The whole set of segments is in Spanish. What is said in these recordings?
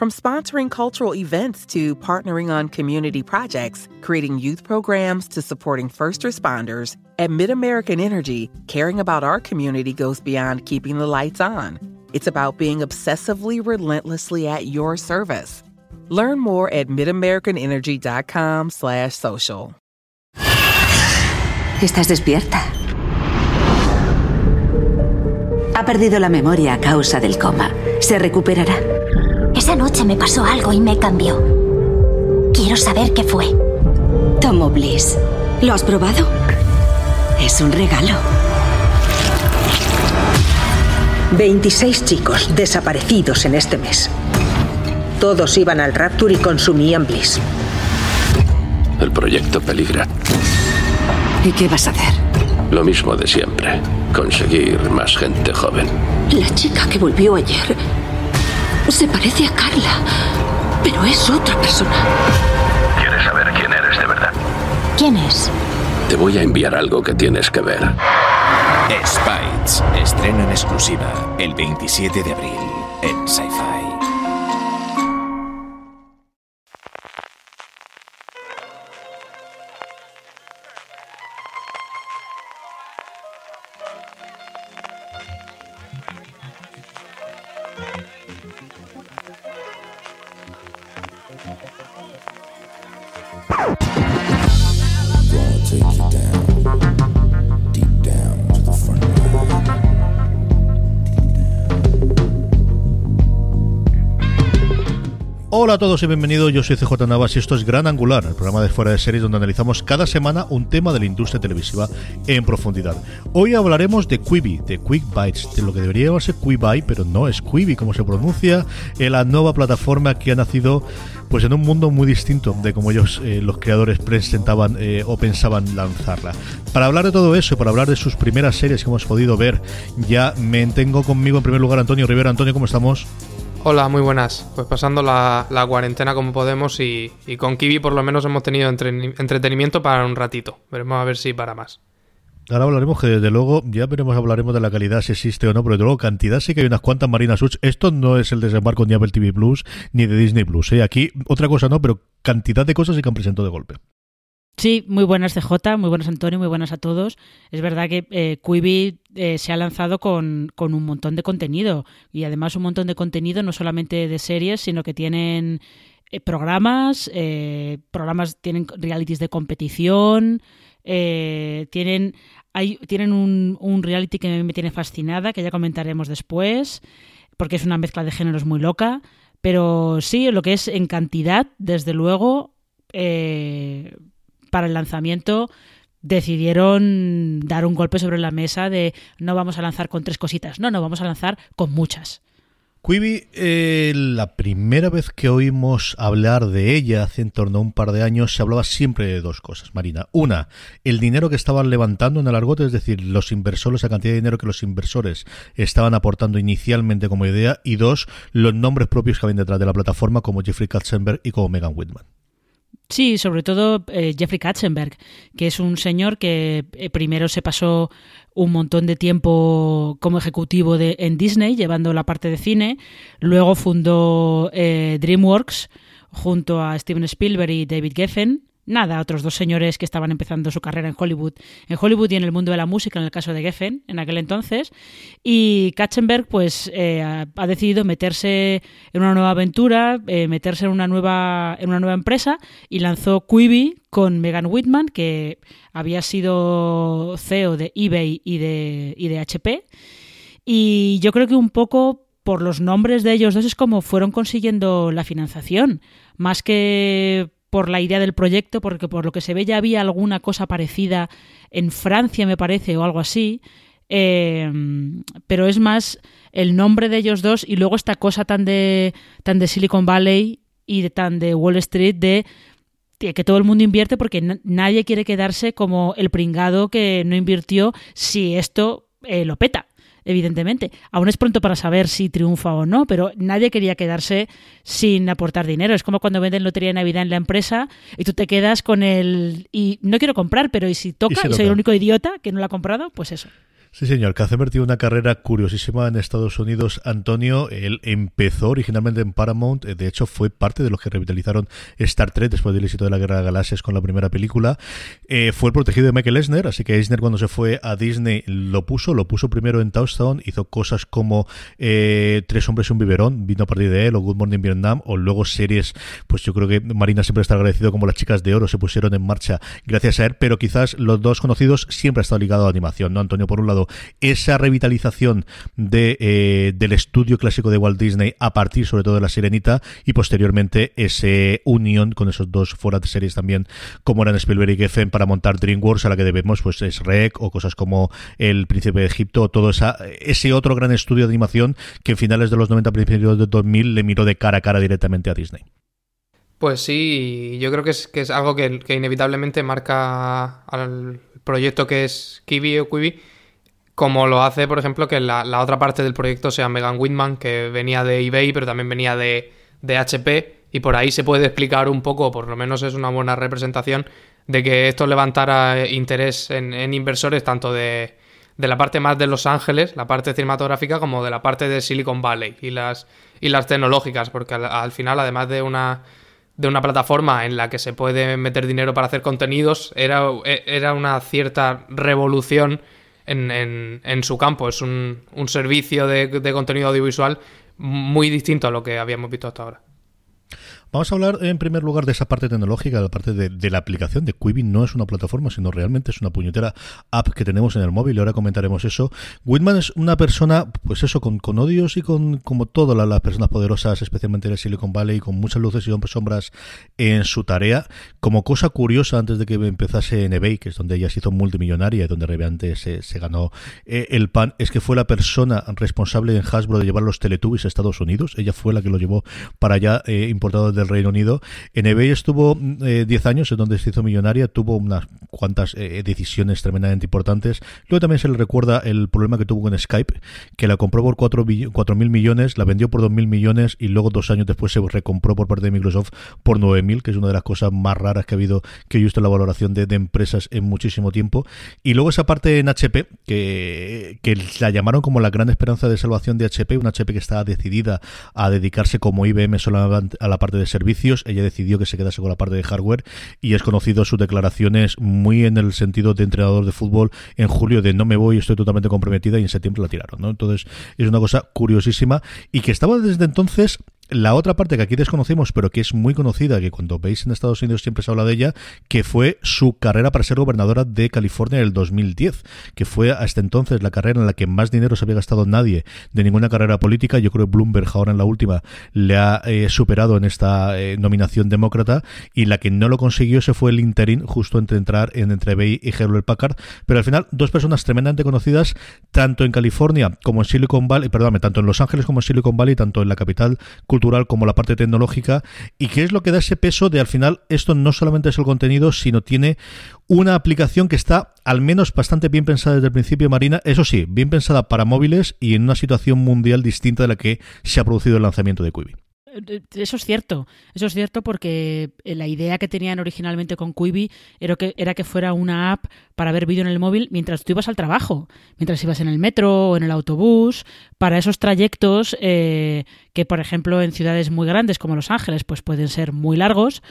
From sponsoring cultural events to partnering on community projects, creating youth programs to supporting first responders, at MidAmerican Energy, caring about our community goes beyond keeping the lights on. It's about being obsessively relentlessly at your service. Learn more at midamericanenergy.com slash social. Estás despierta. Ha perdido la memoria a causa del coma. Se recuperará. Esa noche me pasó algo y me cambió. Quiero saber qué fue. Tomo Bliss. ¿Lo has probado? Es un regalo. 26 chicos desaparecidos en este mes. Todos iban al Rapture y consumían Bliss. El proyecto peligra. ¿Y qué vas a hacer? Lo mismo de siempre. Conseguir más gente joven. La chica que volvió ayer se parece a Carla, pero es otra persona. ¿Quieres saber quién eres de verdad? ¿Quién es? Te voy a enviar algo que tienes que ver. Spites, estreno en exclusiva el 27 de abril en Sci-Fi. Todos bienvenidos, yo soy CJ Navas y esto es Gran Angular, el programa de fuera de series donde analizamos cada semana un tema de la industria televisiva en profundidad. Hoy hablaremos de Quibi, de Quick Bites, de lo que debería llamarse Quibi, pero no es Quibi como se pronuncia, en la nueva plataforma que ha nacido pues en un mundo muy distinto de como ellos, eh, los creadores, presentaban eh, o pensaban lanzarla. Para hablar de todo eso y para hablar de sus primeras series que hemos podido ver, ya me tengo conmigo en primer lugar Antonio Rivera. Antonio, ¿cómo estamos? Hola, muy buenas. Pues pasando la, la cuarentena como podemos y, y, con Kiwi por lo menos hemos tenido entre, entretenimiento para un ratito. Veremos a ver si para más. Ahora hablaremos que desde luego, ya veremos, hablaremos de la calidad si existe o no, pero desde luego cantidad sí que hay unas cuantas Marina Such. Esto no es el desembarco ni Apple TV Plus ni de Disney Plus. ¿eh? Aquí otra cosa no, pero cantidad de cosas sí que han presentado de golpe. Sí, muy buenas CJ, muy buenas Antonio, muy buenas a todos. Es verdad que eh, Quibi eh, se ha lanzado con, con, un montón de contenido y además un montón de contenido no solamente de series, sino que tienen eh, programas, eh, programas tienen realities de competición, tienen hay, tienen un, un reality que me tiene fascinada, que ya comentaremos después, porque es una mezcla de géneros muy loca. Pero sí, lo que es en cantidad, desde luego, para el lanzamiento decidieron dar un golpe sobre la mesa de no vamos a lanzar con tres cositas, no, no, vamos a lanzar con muchas. Quibi, eh, la primera vez que oímos hablar de ella hace en torno a un par de años, se hablaba siempre de dos cosas, Marina. Una, el dinero que estaban levantando en el argote, es decir, los inversores, la cantidad de dinero que los inversores estaban aportando inicialmente como idea. Y dos, los nombres propios que habían detrás de la plataforma, como Jeffrey Katzenberg y como Megan Whitman. Sí, sobre todo eh, Jeffrey Katzenberg, que es un señor que eh, primero se pasó un montón de tiempo como ejecutivo de, en Disney, llevando la parte de cine, luego fundó eh, DreamWorks junto a Steven Spielberg y David Geffen, nada, otros dos señores que estaban empezando su carrera en Hollywood, en Hollywood y en el mundo de la música, en el caso de Geffen, en aquel entonces. Y Katzenberg, pues, eh, ha decidido meterse en una nueva aventura, eh, meterse en una nueva, en una nueva empresa y lanzó Quibi con Megan Whitman, que había sido CEO de eBay y de, y de HP. Y yo creo que un poco por los nombres de ellos dos es como fueron consiguiendo la financiación, más que por la idea del proyecto, porque por lo que se ve ya había alguna cosa parecida en Francia, me parece, o algo así. Eh, pero es más el nombre de ellos dos y luego esta cosa tan de, tan de Silicon Valley y de, tan de Wall Street de que todo el mundo invierte porque nadie quiere quedarse como el pringado que no invirtió si esto eh, lo peta evidentemente. Aún es pronto para saber si triunfa o no, pero nadie quería quedarse sin aportar dinero. Es como cuando venden lotería de Navidad en la empresa y tú te quedas con el... y no quiero comprar, pero ¿y si toca? ¿Y, soy el único idiota que no lo ha comprado? Pues eso. Sí, señor. Katzenberg tiene una carrera curiosísima en Estados Unidos. Antonio, él empezó originalmente en Paramount. De hecho, fue parte de los que revitalizaron Star Trek después del éxito de la Guerra de Galaxias con la primera película. Eh, fue el protegido de Michael Eisner, así que Eisner cuando se fue a Disney lo puso. Lo puso primero en Touchdown. Hizo cosas como eh, Tres hombres y un biberón. Vino a partir de él, o Good Morning Vietnam, o luego series, pues yo creo que Marina siempre está agradecido como las chicas de oro se pusieron en marcha gracias a él. Pero quizás los dos conocidos siempre ha estado ligado a animación, ¿no? Antonio, por un lado, esa revitalización de, eh, del estudio clásico de Walt Disney a partir sobre todo de La Sirenita y posteriormente ese unión con esos dos fuera series también como eran Spielberg y Geffen para montar DreamWorks a la que debemos pues es Rec o cosas como El Príncipe de Egipto o todo ese otro gran estudio de animación que en finales de los 90 principios de 2000 le miró de cara a cara directamente a Disney. Pues sí, yo creo que es, que es algo que, que inevitablemente marca al proyecto que es Kiwi o Quibi como lo hace, por ejemplo, que la, otra parte del proyecto sea Megan Whitman, que venía de eBay, pero también venía de, HP, y por ahí se puede explicar un poco, por lo menos es una buena representación, de que esto levantara interés en, inversores tanto de, la parte más de Los Ángeles, la parte cinematográfica, como de la parte de Silicon Valley y las, y las tecnológicas, porque al, final, además de una, de una plataforma en la que se puede meter dinero para hacer contenidos, era, era una cierta revolución en, en, su campo. Es un, un servicio de, de contenido audiovisual muy distinto a lo que habíamos visto hasta ahora. Vamos a hablar en primer lugar de esa parte tecnológica, de la parte de, la aplicación de Quibi. No es una plataforma, sino realmente es una puñetera app que tenemos en el móvil. Y ahora comentaremos eso. Whitman es una persona, pues eso, con, odios y con, como todas las personas poderosas, especialmente en el Silicon Valley, con muchas luces y sombras en su tarea. Como cosa curiosa, antes de que empezase en eBay, que es donde ella se hizo multimillonaria y donde realmente se, se ganó eh, el pan, es que fue la persona responsable en Hasbro de llevar los Teletubbies a Estados Unidos. Ella fue la que lo llevó para allá, eh, importado del Reino Unido. En eBay estuvo 10 eh, años, en donde se hizo millonaria, tuvo unas cuantas eh, decisiones tremendamente importantes. Luego también se le recuerda el problema que tuvo con Skype, que la compró por 4 mil millones, la vendió por 2 mil millones y luego dos años después se recompró por parte de Microsoft por 9 mil, que es una de las cosas más raras que ha habido, que he visto en la valoración de, empresas en muchísimo tiempo. Y luego esa parte en HP, que, que la llamaron como la gran esperanza de salvación de HP, una HP que estaba decidida a dedicarse como IBM solamente a la parte de servicios. Ella decidió que se quedase con la parte de hardware y es conocido sus declaraciones muy en el sentido de entrenador de fútbol en julio de no me voy, estoy totalmente comprometida y en septiembre la tiraron. ¿no? Entonces es una cosa curiosísima y que estaba desde entonces la otra parte que aquí desconocemos, pero que es muy conocida, que cuando veis en Estados Unidos siempre se habla de ella, que fue su carrera para ser gobernadora de California en el 2010, que fue hasta entonces la carrera en la que más dinero se había gastado nadie de ninguna carrera política. Yo creo que Bloomberg ahora en la última le ha eh, superado en esta eh, nominación demócrata y la que no lo consiguió se fue el interín justo entre entrar en entre Bay y Hewlett Packard. Pero al final, dos personas tremendamente conocidas, tanto en California como en Silicon Valley, perdóname, tanto en Los Ángeles como en Silicon Valley, tanto en la capital cultural como la parte tecnológica y qué es lo que da ese peso de al final esto no solamente es el contenido, sino tiene una aplicación que está al menos bastante bien pensada desde el principio, Marina, eso sí, bien pensada para móviles y en una situación mundial distinta de la que se ha producido el lanzamiento de Quibi. Eso es cierto, eso es cierto porque eh, la idea que tenían originalmente con Quibi era que, era que fuera una app para ver vídeo en el móvil mientras tú ibas al trabajo, mientras ibas en el metro o en el autobús, para esos trayectos eh, que, por ejemplo, en ciudades muy grandes como Los Ángeles, pues pueden ser muy largos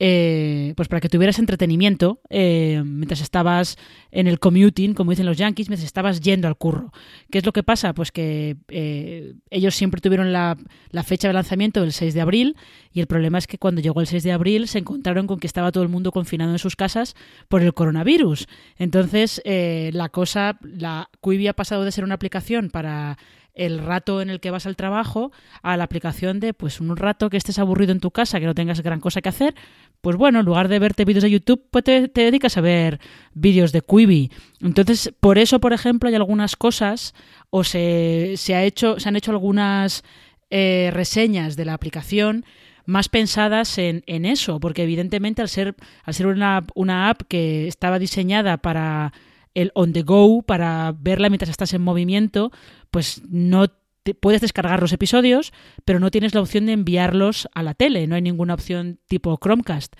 eh, pues para que tuvieras entretenimiento eh, mientras estabas en el commuting, como dicen los yankees, mientras estabas yendo al curro. ¿Qué es lo que pasa? Pues que eh, ellos siempre tuvieron la, fecha de lanzamiento del 6 de abril y el problema es que cuando llegó el 6 de abril se encontraron con que estaba todo el mundo confinado en sus casas por el coronavirus. Entonces, la cosa, la Quibi ha pasado de ser una aplicación para el rato en el que vas al trabajo a la aplicación de pues un rato que estés aburrido en tu casa, que no tengas gran cosa que hacer, pues bueno, en lugar de verte vídeos de YouTube, pues te, dedicas a ver vídeos de Quibi. Entonces, por eso, por ejemplo, hay algunas cosas o se, se, ha hecho, se han hecho algunas eh, reseñas de la aplicación más pensadas en, en, eso, porque evidentemente al ser, al ser una, una app que estaba diseñada para el on the go para verla mientras estás en movimiento, pues no te, puedes descargar los episodios, pero no tienes la opción de enviarlos a la tele, no hay ninguna opción tipo Chromecast.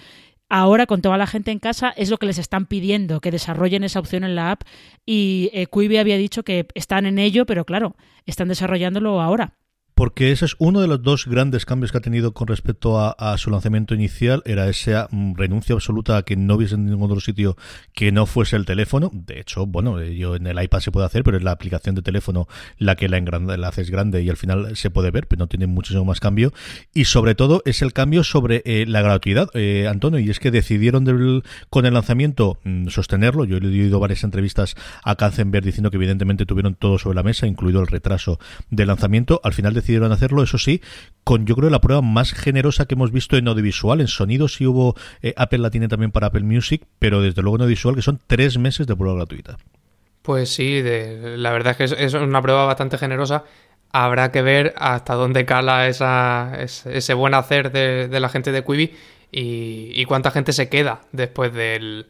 Ahora, con toda la gente en casa, es lo que les están pidiendo, que desarrollen esa opción en la app. Y eh, Quibi había dicho que están en ello, pero claro, están desarrollándolo ahora porque ese es uno de los dos grandes cambios que ha tenido con respecto a, su lanzamiento inicial, era esa mm, renuncia absoluta a que no hubiese en ningún otro sitio que no fuese el teléfono. De hecho, bueno, yo en el iPad se puede hacer, pero es la aplicación de teléfono la que la, la haces grande y al final se puede ver, pero no tiene muchísimo más cambio. Y sobre todo es el cambio sobre eh, la gratuidad, eh, Antonio, y es que decidieron con el lanzamiento mm, sostenerlo. Yo he oído varias entrevistas a Kanzenberg diciendo que evidentemente tuvieron todo sobre la mesa, incluido el retraso del lanzamiento. Al final decidieron hacerlo, eso sí, con yo creo la prueba más generosa que hemos visto en audiovisual. En sonido sí hubo, eh, Apple la tiene también para Apple Music, pero desde luego en audiovisual que son tres meses de prueba gratuita. Pues sí, la verdad es que es, una prueba bastante generosa. Habrá que ver hasta dónde cala esa, ese, buen hacer de, la gente de Quibi y, cuánta gente se queda después del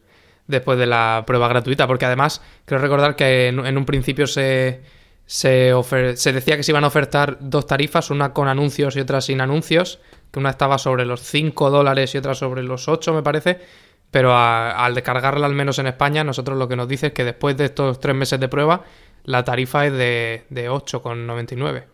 después de la prueba gratuita. Porque además, creo recordar que en un principio se se, se decía que se iban a ofertar dos tarifas, una con anuncios y otra sin anuncios, que una estaba sobre los 5 dólares y otra sobre los 8, me parece. Pero al descargarla, al menos en España, nosotros lo que nos dice es que después de estos tres meses de prueba, la tarifa es de, de 8,99.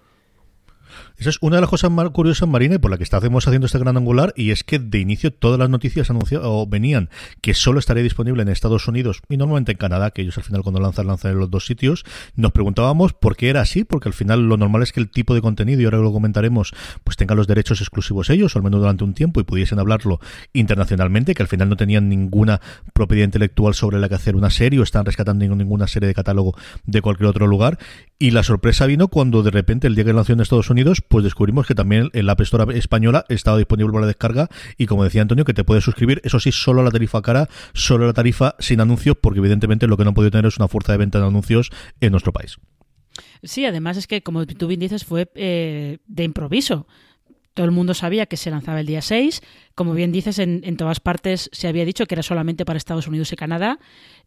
Esa es una de las cosas más curiosas, Marina, y por la que estamos haciendo este gran angular, y es que de inicio todas las noticias anunciadas o venían que solo estaría disponible en Estados Unidos y normalmente en Canadá, que ellos al final cuando lanzan, lanzan en los dos sitios. Nos preguntábamos por qué era así, porque al final lo normal es que el tipo de contenido, y ahora lo comentaremos, pues tenga los derechos exclusivos ellos, o al menos durante un tiempo, y pudiesen hablarlo internacionalmente, que al final no tenían ninguna propiedad intelectual sobre la que hacer una serie, o están rescatando ninguna serie de catálogo de cualquier otro lugar. Y la sorpresa vino cuando de repente el día que lanzó en Estados Unidos, pues descubrimos que también la App española estaba disponible para descarga y como decía Antonio, que te puedes suscribir, eso sí, solo la tarifa cara, solo la tarifa sin anuncios, porque evidentemente lo que no podido tener es una fuerza de venta de anuncios en nuestro país. Sí, además es que, como tú bien dices, fue eh, de improviso. Todo el mundo sabía que se lanzaba el día 6. Como bien dices, en, en, todas partes se había dicho que era solamente para Estados Unidos y Canadá.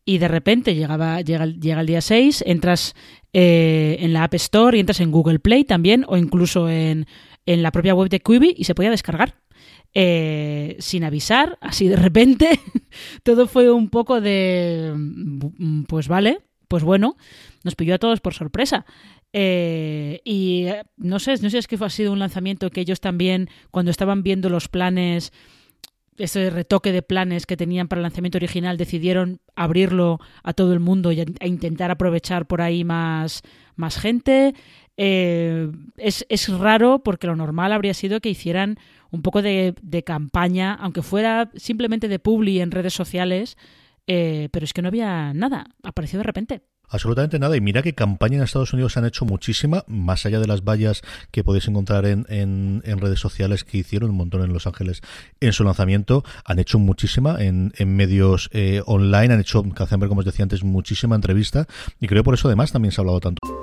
Y de repente llegaba, llega, llega el día 6, entras eh, en la App Store y entras en Google Play también, o incluso en, en la propia web de Quibi y se podía descargar. Eh, sin avisar, así de repente. Todo fue un poco de. Mm, pues vale, pues bueno, nos pilló a todos por sorpresa. Eh, y no sé, no sé es que fue, ha sido un lanzamiento que ellos también, cuando estaban viendo los planes ese retoque de planes que tenían para el lanzamiento original, decidieron abrirlo a todo el mundo y a, intentar aprovechar por ahí más, más gente. Eh, es, es, raro porque lo normal habría sido que hicieran un poco de, de campaña, aunque fuera simplemente de publi en redes sociales, eh, pero es que no había nada, apareció de repente. Absolutamente nada. Y mira que campaña en Estados Unidos han hecho muchísima, más allá de las vallas que podéis encontrar en, en, redes sociales que hicieron un montón en Los Ángeles en su lanzamiento. Han hecho muchísima en, en medios eh, online, han hecho, como os decía antes, muchísima entrevista. Y creo por eso además también se ha hablado tanto.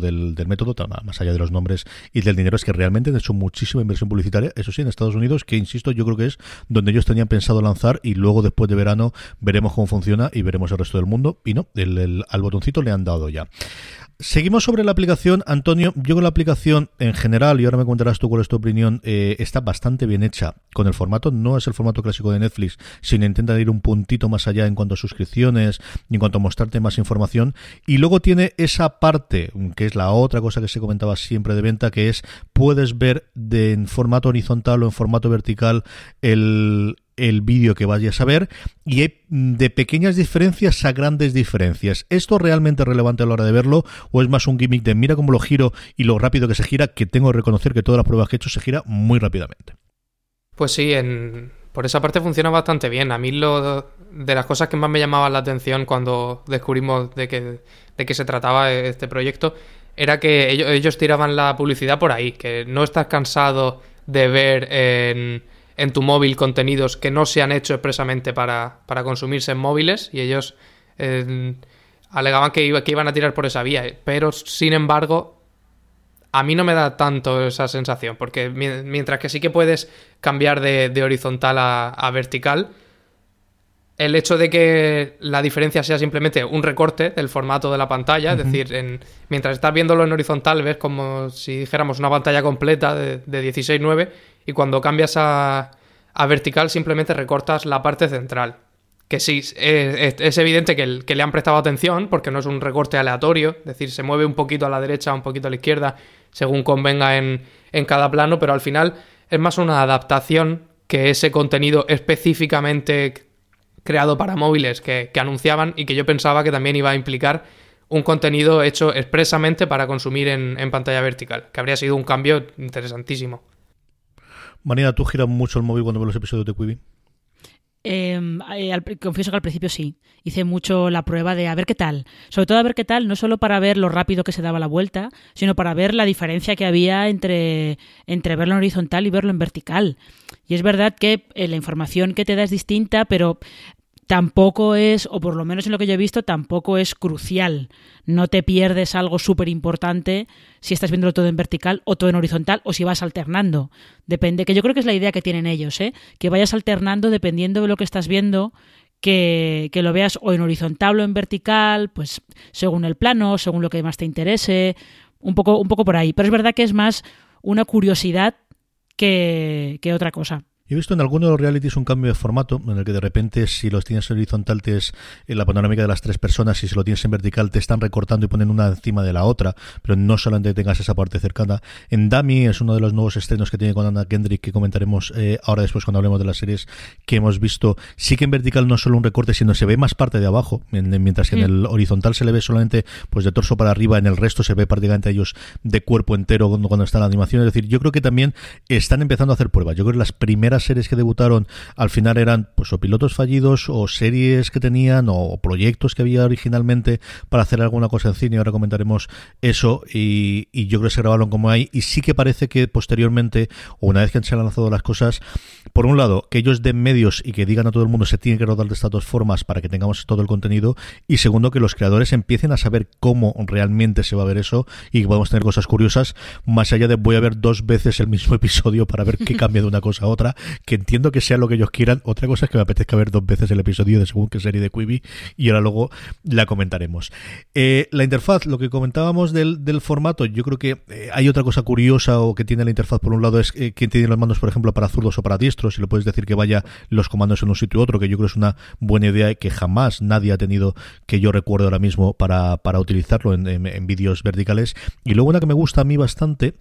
del, método, más allá de los nombres y del dinero, es que realmente han hecho muchísima inversión publicitaria, eso sí, en Estados Unidos, que insisto, yo creo que es donde ellos tenían pensado lanzar y luego después de verano veremos cómo funciona y veremos el resto del mundo. Y no, el, al botoncito le han dado ya. Seguimos sobre la aplicación, Antonio. Yo con la aplicación en general, y ahora me contarás tú cuál es tu opinión, eh, está bastante bien hecha con el formato. No es el formato clásico de Netflix, sino intenta ir un puntito más allá en cuanto a suscripciones y en cuanto a mostrarte más información. Y luego tiene esa parte, que es la otra cosa que se comentaba siempre de venta, que es puedes ver de, en formato horizontal o en formato vertical el, el vídeo que vayas a ver y hay de pequeñas diferencias a grandes diferencias. ¿Esto es realmente relevante a la hora de verlo o es más un gimmick de mira cómo lo giro y lo rápido que se gira que tengo que reconocer que todas las pruebas que he hecho se gira muy rápidamente? Pues sí, en, por esa parte funciona bastante bien. A mí lo de las cosas que más me llamaban la atención cuando descubrimos de qué de qué se trataba este proyecto era que ellos, ellos tiraban la publicidad por ahí, que no estás cansado de ver en en tu móvil contenidos que no se han hecho expresamente para, consumirse en móviles y ellos eh, alegaban que, que iban a tirar por esa vía. Pero, sin embargo, a mí no me da tanto esa sensación, porque mientras que sí que puedes cambiar de, horizontal a, vertical, el hecho de que la diferencia sea simplemente un recorte del formato de la pantalla, es decir, en, mientras estás viéndolo en horizontal, ves como si dijéramos una pantalla completa de, de 16.9 y cuando cambias a, vertical simplemente recortas la parte central. Que sí, es, evidente que, que, le han prestado atención porque no es un recorte aleatorio, es decir, se mueve un poquito a la derecha, un poquito a la izquierda, según convenga en, en cada plano, pero al final es más una adaptación que ese contenido específicamente creado para móviles que, que, anunciaban y que yo pensaba que también iba a implicar un contenido hecho expresamente para consumir en, en pantalla vertical, que habría sido un cambio interesantísimo. Marina, ¿tú giras mucho el móvil cuando ves los episodios de Quibi? Em, eh, confieso que al principio sí. Hice mucho la prueba de a ver qué tal. Sobre todo a ver qué tal, no solo para ver lo rápido que se daba la vuelta, sino para ver la diferencia que había entre, entre verlo en horizontal y verlo en vertical. Y es verdad que eh, la información que te da es distinta, pero tampoco es, o por lo menos en lo que yo he visto, tampoco es crucial. No te pierdes algo súper importante si estás viéndolo todo en vertical o todo en horizontal o si vas alternando. Depende, que yo creo que es la idea que tienen ellos, ¿eh? que vayas alternando dependiendo de lo que estás viendo, que, lo veas o en horizontal o en vertical, pues según el plano, según lo que más te interese, un poco, un poco por ahí. Pero es verdad que es más una curiosidad que otra cosa. He visto en algunos de los realities un cambio de formato, en el que de repente si los tienes en horizontal te es en la panorámica de las tres personas y si lo tienes en vertical te están recortando y ponen una encima de la otra, pero no solamente tengas esa parte cercana. En Dami es uno de los nuevos estrenos que tiene con Anna Kendrick que comentaremos eh, ahora después cuando hablemos de las series que hemos visto. Sí que en vertical no solo un recorte, sino se ve más parte de abajo, mientras que en el horizontal se le ve solamente pues de torso para arriba, en el resto se ve prácticamente a ellos de cuerpo entero cuando, cuando está la animación. Es decir, yo creo que también están empezando a hacer pruebas. Yo creo que las primeras series que debutaron al final eran pues o pilotos fallidos o series que tenían o proyectos que había originalmente para hacer alguna cosa en cine. Ahora comentaremos eso y, yo creo que se grabaron como hay. Y sí que parece que posteriormente, o una vez que se han lanzado las cosas, por un lado, que ellos den medios y que digan a todo el mundo se tiene que rodar de estas dos formas para que tengamos todo el contenido. Y segundo, que los creadores empiecen a saber cómo realmente se va a ver eso y que podemos tener cosas curiosas, más allá de voy a ver dos veces el mismo episodio para ver qué cambia de una cosa a otra, que entiendo que sea lo que ellos quieran. Otra cosa es que me apetezca ver dos veces el episodio de según qué serie de Quibi y ahora luego la comentaremos. Eh, la interfaz, lo que comentábamos del, del formato, yo creo que eh, hay otra cosa curiosa o que tiene la interfaz por un lado es eh, que tiene los mandos, por ejemplo, para zurdos o para diestros, y lo puedes decir que vaya los comandos en un sitio u otro, que yo creo es una buena idea que jamás nadie ha tenido que yo recuerdo ahora mismo para, para utilizarlo en, en vídeos verticales. Y luego una que me gusta a mí bastante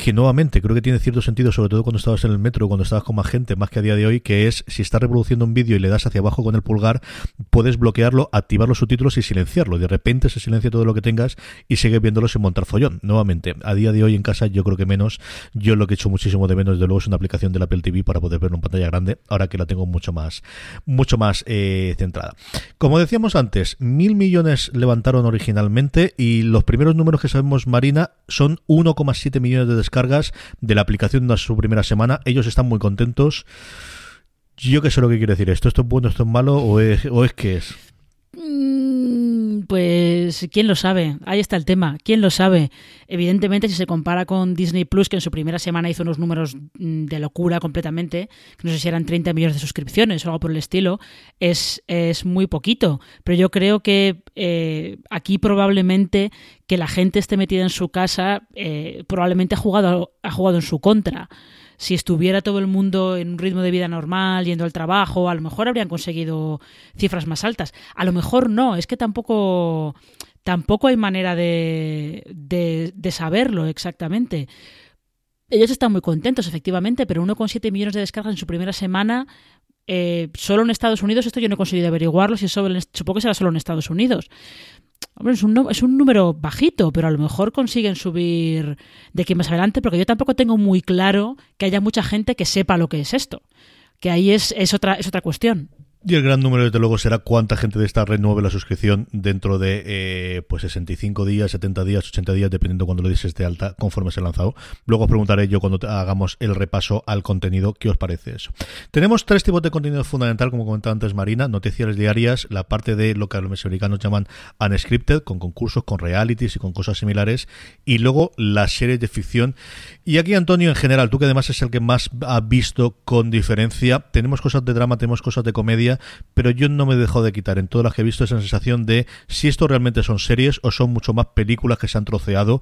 que nuevamente creo que tiene cierto sentido, sobre todo cuando estabas en el metro, cuando estabas con más gente, más que a día de hoy, que es si estás reproduciendo un vídeo y le das hacia abajo con el pulgar, puedes bloquearlo, activar los subtítulos y silenciarlo. De repente se silencia todo lo que tengas y sigues viéndolo sin montar follón. Nuevamente, a día de hoy en casa yo creo que menos. Yo lo que he hecho muchísimo de menos, desde luego, es una aplicación del Apple TV para poder verlo en pantalla grande, ahora que la tengo mucho más, mucho más eh, centrada. Como decíamos antes, mil millones levantaron originalmente y los primeros números que sabemos, Marina, son 1,7 millones de descargas de la aplicación de su primera semana. Ellos están muy contentos. Yo qué sé lo que quiere decir esto. ¿Esto es bueno, esto es malo o es, o es que es? Mm, pues quién lo sabe, ahí está el tema, quién lo sabe. Evidentemente, si se compara con Disney Plus, que en su primera semana hizo unos números mm, de locura completamente, no sé si eran 30 millones de suscripciones o algo por el estilo, es, es muy poquito. Pero yo creo que eh, aquí probablemente que la gente esté metida en su casa, eh, probablemente ha jugado, ha jugado en su contra si estuviera todo el mundo en un ritmo de vida normal, yendo al trabajo, a lo mejor habrían conseguido cifras más altas. A lo mejor no, es que tampoco, tampoco hay manera de, de, saberlo exactamente. Ellos están muy contentos, efectivamente, pero 1,7 millones de descargas en su primera semana, eh, solo en Estados Unidos, esto yo no he conseguido averiguarlo, si supongo que será solo en Estados Unidos es un, es un número bajito, pero a lo mejor consiguen subir de aquí más adelante, porque yo tampoco tengo muy claro que haya mucha gente que sepa lo que es esto. Que ahí es, es, otra, es otra cuestión. Y el gran número, desde luego, será cuánta gente de esta renueve la suscripción dentro de eh, pues 65 días, 70 días, 80 días, dependiendo cuando lo dices de alta, conforme se ha lanzado. Luego os preguntaré yo cuando hagamos el repaso al contenido, ¿qué os parece eso? Tenemos tres tipos de contenido fundamental, como comentaba antes Marina, noticias diarias, la parte de lo que los americanos llaman unscripted, con concursos, con realities y con cosas similares, y luego las series de ficción. Y aquí, Antonio, en general, tú que además es el que más ha visto con diferencia, tenemos cosas de drama, tenemos cosas de comedia, pero yo no me dejo de quitar en todas las que he visto esa sensación de si esto realmente son series o son mucho más películas que se han troceado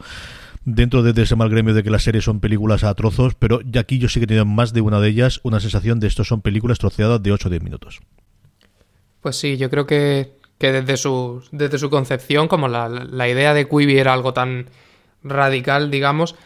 dentro de ese mal gremio de que las series son películas a trozos, pero ya aquí yo sí que he tenido más de una de ellas una sensación de esto son películas troceadas de 8 o 10 minutos. Pues sí, yo creo que, desde, su, desde su concepción, como la, idea de Quibi era algo tan radical, digamos,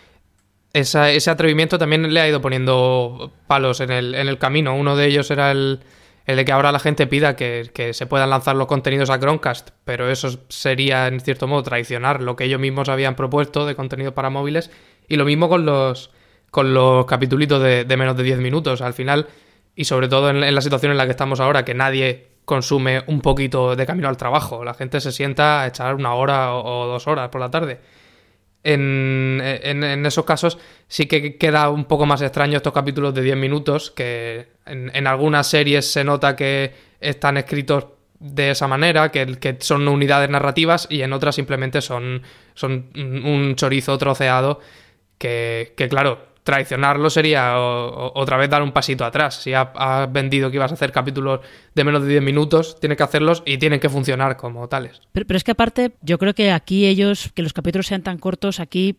ese atrevimiento también le ha ido poniendo palos en el, en el camino. Uno de ellos era el, el de que ahora la gente pida que, se puedan lanzar los contenidos a Chromecast, pero eso sería en cierto modo traicionar lo que ellos mismos habían propuesto de contenido para móviles. Y lo mismo con los, con los capítulos de, menos de 10 minutos. Al final, y sobre todo en, la situación en la que estamos ahora, que nadie consume un poquito de camino al trabajo. La gente se sienta a echar una hora o dos horas por la tarde en, en, esos casos sí que queda un poco más extraño estos capítulos de 10 minutos, que en, algunas series se nota que están escritos de esa manera, que, que, son unidades narrativas, y en otras simplemente son, son un chorizo troceado que, que claro, traicionarlo sería otra vez dar un pasito atrás. Si has vendido que ibas a hacer capítulos de menos de 10 minutos, tienes que hacerlos y tienen que funcionar como tales. Pero, es que aparte, yo creo que aquí ellos, que los capítulos sean tan cortos, aquí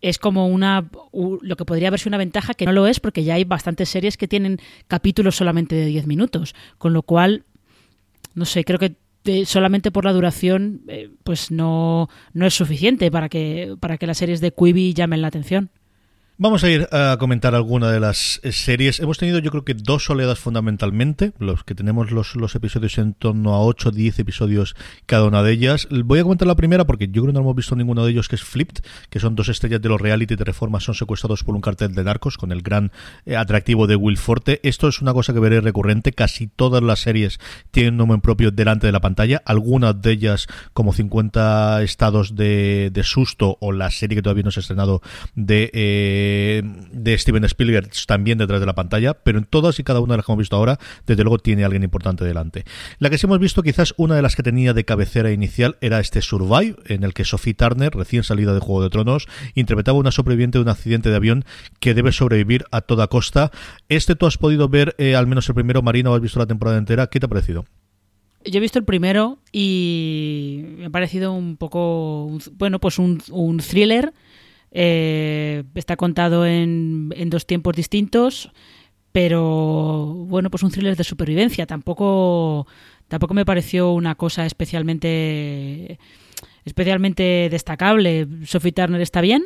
es como una lo que podría verse una ventaja que no lo es porque ya hay bastantes series que tienen capítulos solamente de 10 minutos, con lo cual no sé, creo que solamente por la duración eh, pues no, no es suficiente para que para que las series de Quibi llamen la atención. Vamos a ir a comentar alguna de las series. Hemos tenido yo creo que dos oleadas fundamentalmente, los que tenemos los, los episodios en torno a 8 o 10 episodios cada una de ellas. Voy a comentar la primera porque yo creo que no hemos visto ninguno de ellos, que es Flipped, que son dos estrellas de los reality de reforma, son secuestrados por un cartel de narcos con el gran eh, atractivo de Will Forte. Esto es una cosa que veré recurrente, casi todas las series tienen un nombre propio delante de la pantalla, algunas de ellas como 50 estados de, de susto o la serie que todavía no se ha estrenado de... Eh, de, Steven Spielberg también detrás de la pantalla, pero en todas y cada una de las que hemos visto ahora, desde luego tiene alguien importante delante. La que sí hemos visto, quizás una de las que tenía de cabecera inicial, era este Survive, en el que Sophie Turner, recién salida de Juego de Tronos, interpretaba una sobreviviente de un accidente de avión que debe sobrevivir a toda costa. Este tú has podido ver eh, al menos el primero, Marina, o has visto la temporada entera. ¿Qué te ha parecido? Yo he visto el primero y me ha parecido un poco, bueno, pues un, un thriller eh, está contado en, dos tiempos distintos, pero bueno, pues un thriller de supervivencia. Tampoco, tampoco me pareció una cosa especialmente, especialmente destacable. Sophie Turner está bien.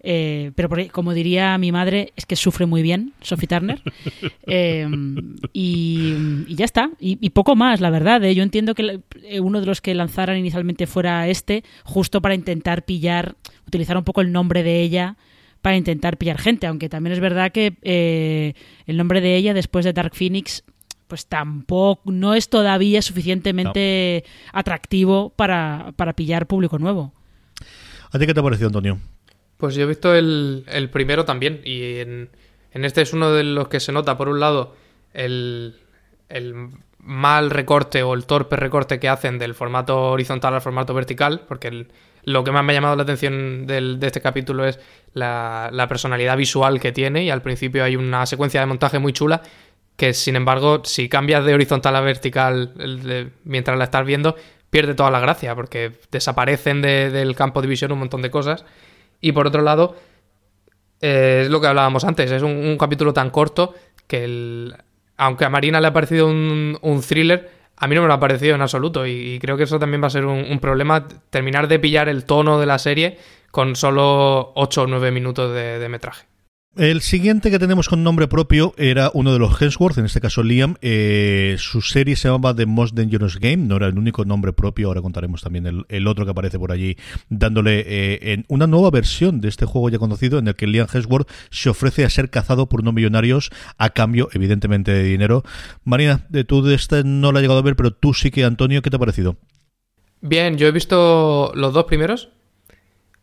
Eh, pero como diría mi madre, es que sufre muy bien Sophie Turner. Em, y, ya está. Y, poco más, la verdad. ¿eh? Yo entiendo que eh, uno de los que lanzaran inicialmente fuera este, justo para intentar pillar, utilizar un poco el nombre de ella para intentar pillar gente. Aunque también es verdad que el nombre de ella después de Dark Phoenix pues tampoco no es todavía suficientemente atractivo para, para pillar público nuevo. ¿A ti qué te ha parecido, Antonio? Pues yo he visto el, primero también y en, este es uno de los que se nota, por un lado, el, mal recorte o el torpe recorte que hacen del formato horizontal al formato vertical, porque lo que más me ha llamado la atención de este capítulo es la, personalidad visual que tiene y al principio hay una secuencia de montaje muy chula que sin embargo si cambias de horizontal a vertical mientras la estás viendo pierde toda la gracia porque desaparecen del campo de visión un montón de cosas. Y por otro lado, eh, es lo que hablábamos antes, es un, capítulo tan corto que el, aunque a Marina le ha parecido un, thriller, a mí no me lo ha parecido en absoluto y, creo que eso también va a ser un, problema, terminar de pillar el tono de la serie con solo 8 o 9 minutos de metraje. El siguiente que tenemos con nombre propio era uno de los Hemsworth, en este caso Liam. Eh, su serie se llamaba The Most Dangerous Game, no era el único nombre propio. Ahora contaremos también el, otro que aparece por allí, dándole eh, una nueva versión de este juego ya conocido, en el que Liam Hemsworth se ofrece a ser cazado por unos millonarios a cambio, evidentemente, de dinero. Marina, de tú de este no la he llegado a ver, pero tú sí que, Antonio, ¿qué te ha parecido? Bien, yo he visto los dos primeros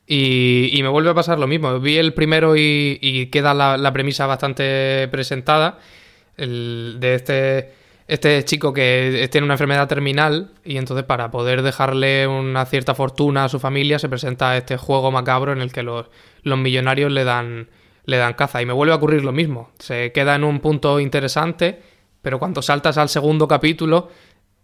y, me vuelve a pasar lo mismo. Vi el primero y, queda la, premisa bastante presentada de este, este chico que tiene una enfermedad terminal y entonces para poder dejarle una cierta fortuna a su familia se presenta este juego macabro en el que los, millonarios le dan, le dan caza. Y me vuelve a ocurrir lo mismo. Se queda en un punto interesante, pero cuando saltas al segundo capítulo...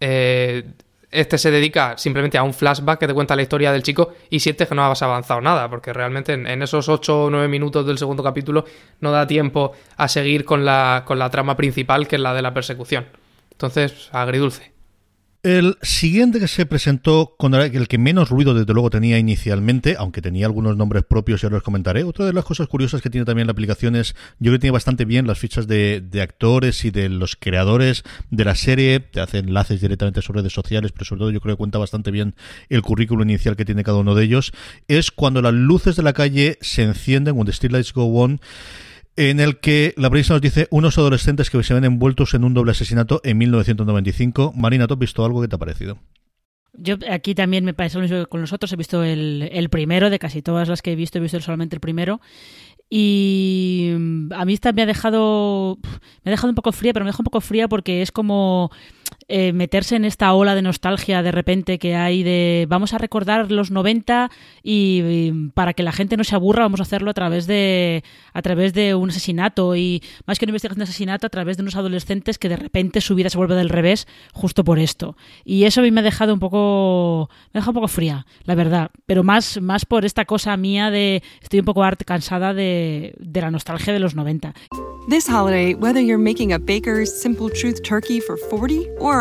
Eh, este se dedica simplemente a un flashback que te cuenta la historia del chico y sientes que no has avanzado nada, porque realmente en, esos 8 o 9 minutos del segundo capítulo no da tiempo a seguir con la, con la trama principal, que es la de la persecución. Entonces, agridulce. El siguiente que se presentó, con el que menos ruido desde luego tenía inicialmente, aunque tenía algunos nombres propios, ya los comentaré. Otra de las cosas curiosas que tiene también la aplicación es, yo creo que tiene bastante bien las fichas de, actores y de los creadores de la serie, te hace enlaces directamente sobre redes sociales, pero sobre todo yo creo que cuenta bastante bien el currículo inicial que tiene cada uno de ellos. Es cuando las luces de la calle se encienden, when the street lights go on, en el que la prensa nos dice unos adolescentes que se ven envueltos en un doble asesinato en 1995. Marina, ¿tú has visto algo que te ha parecido? Yo aquí también me parece lo mismo que con nosotros. He visto el, primero de casi todas las que he visto, he visto solamente el primero. Y a mí esta me ha dejado me ha dejado un poco fría, pero me deja un poco fría porque es como eh, meterse en esta ola de nostalgia de repente que hay de vamos a recordar los 90 y, para que la gente no se aburra vamos a hacerlo a través de a través de un asesinato y más que una investigación de asesinato a través de unos adolescentes que de repente su vida se vuelve del revés justo por esto y eso a mí me ha dejado un poco me ha dejado un poco fría la verdad pero más más por esta cosa mía de estoy un poco cansada de, de la nostalgia de los 90 This holiday whether you're making a Baker's Simple Truth turkey for 40 or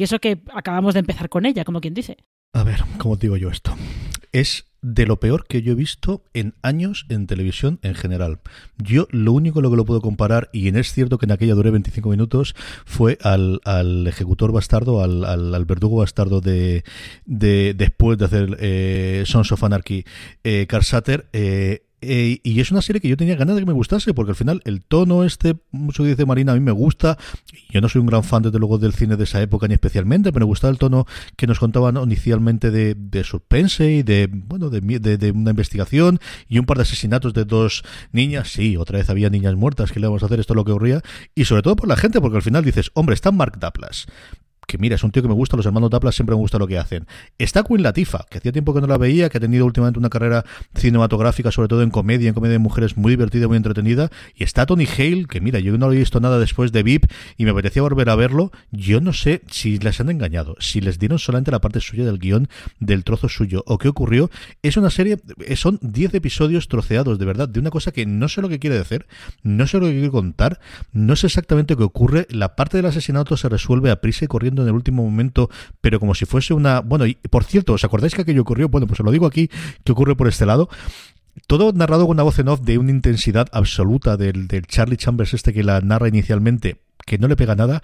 Y eso que acabamos de empezar con ella, como quien dice. A ver, ¿cómo digo yo esto? Es de lo peor que yo he visto en años en televisión en general. Yo lo único lo que lo puedo comparar, y es cierto que en aquella duré 25 minutos, fue al, ejecutor bastardo, al, al, verdugo bastardo de, de, después de hacer eh, Sons of Anarchy, eh, Carl Satter, eh, eh, y es una serie que yo tenía ganas de que me gustase, porque al final el tono este, mucho dice Marina, a mí me gusta. Yo no soy un gran fan, desde luego, del cine de esa época ni especialmente, pero me gustaba el tono que nos contaban inicialmente de, de suspense y de, bueno, de, de, una investigación y un par de asesinatos de dos niñas. Sí, otra vez había niñas muertas, que le vamos a hacer? Esto es lo que ocurría. Y sobre todo por la gente, porque al final dices, hombre, está Mark Daplas que mira, es un tío que me gusta, los hermanos Daplas siempre me gusta lo que hacen. Está Queen Latifa, que hacía tiempo que no la veía, que ha tenido últimamente una carrera cinematográfica, sobre todo en comedia, en comedia de mujeres, muy divertida, muy entretenida. Y está Tony Hale, que mira, yo no he visto nada después de VIP y me apetecía volver a verlo. Yo no sé si les han engañado, si les dieron solamente la parte suya del guion, del trozo suyo, o qué ocurrió. Es una serie, son 10 episodios troceados, de verdad, de una cosa que no sé lo que quiere decir, no sé lo que quiere contar, no sé exactamente qué ocurre. La parte del asesinato se resuelve a prisa y corriendo en el último momento, pero como si fuese una... Bueno, y por cierto, ¿os acordáis que aquello ocurrió? Bueno, pues os lo digo aquí, que ocurre por este lado. Todo narrado con una voz en off de una intensidad absoluta del, del Charlie Chambers este que la narra inicialmente, que no le pega nada.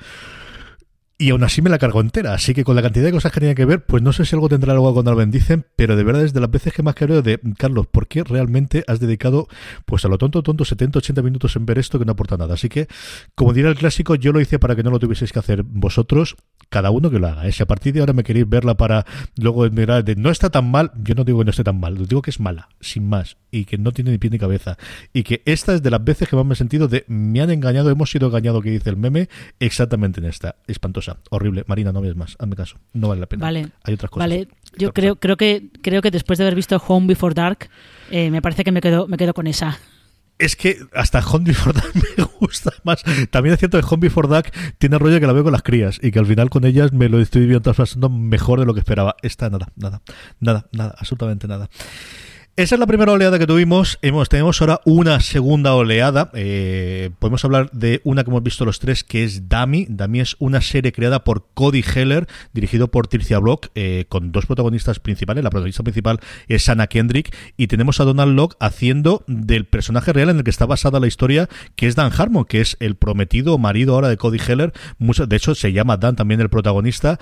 Y aún así me la cargo entera, así que con la cantidad de cosas que tenía que ver, pues no sé si algo tendrá algo cuando lo bendicen, pero de verdad es de las veces que más creo de Carlos, ¿por qué realmente has dedicado pues a lo tonto, tonto, 70, 80 minutos en ver esto que no aporta nada? Así que, como dirá el clásico, yo lo hice para que no lo tuvieseis que hacer vosotros, cada uno que lo haga. ¿eh? Si a partir de ahora me queréis verla para luego mirar de no está tan mal, yo no digo que no esté tan mal, digo que es mala, sin más, y que no tiene ni pie ni cabeza. Y que esta es de las veces que más me he sentido de me han engañado, hemos sido engañados, que dice el meme, exactamente en esta. Espantosa, horrible. Marina, no ves más, hazme caso, no vale la pena. Vale. Hay otras cosas. Vale, yo creo, creo que creo que después de haber visto Home Before Dark, eh, me parece que me quedo, me quedo con esa es que hasta Home Before Dark me gusta más. También es cierto que Home Before Dark tiene rollo que la veo con las crías y que al final con ellas me lo estoy viendo traspassando mejor de lo que esperaba. Esta nada, nada, nada, nada, absolutamente nada. Esa es la primera oleada que tuvimos. Tenemos ahora una segunda oleada. Eh, podemos hablar de una que hemos visto los tres, que es Dami. Dami es una serie creada por Cody Heller, dirigido por Tricia Block, eh, con dos protagonistas principales. La protagonista principal es Anna Kendrick. Y tenemos a Donald Locke haciendo del personaje real en el que está basada la historia, que es Dan Harmon, que es el prometido marido ahora de Cody Heller. de hecho, se llama Dan también el protagonista.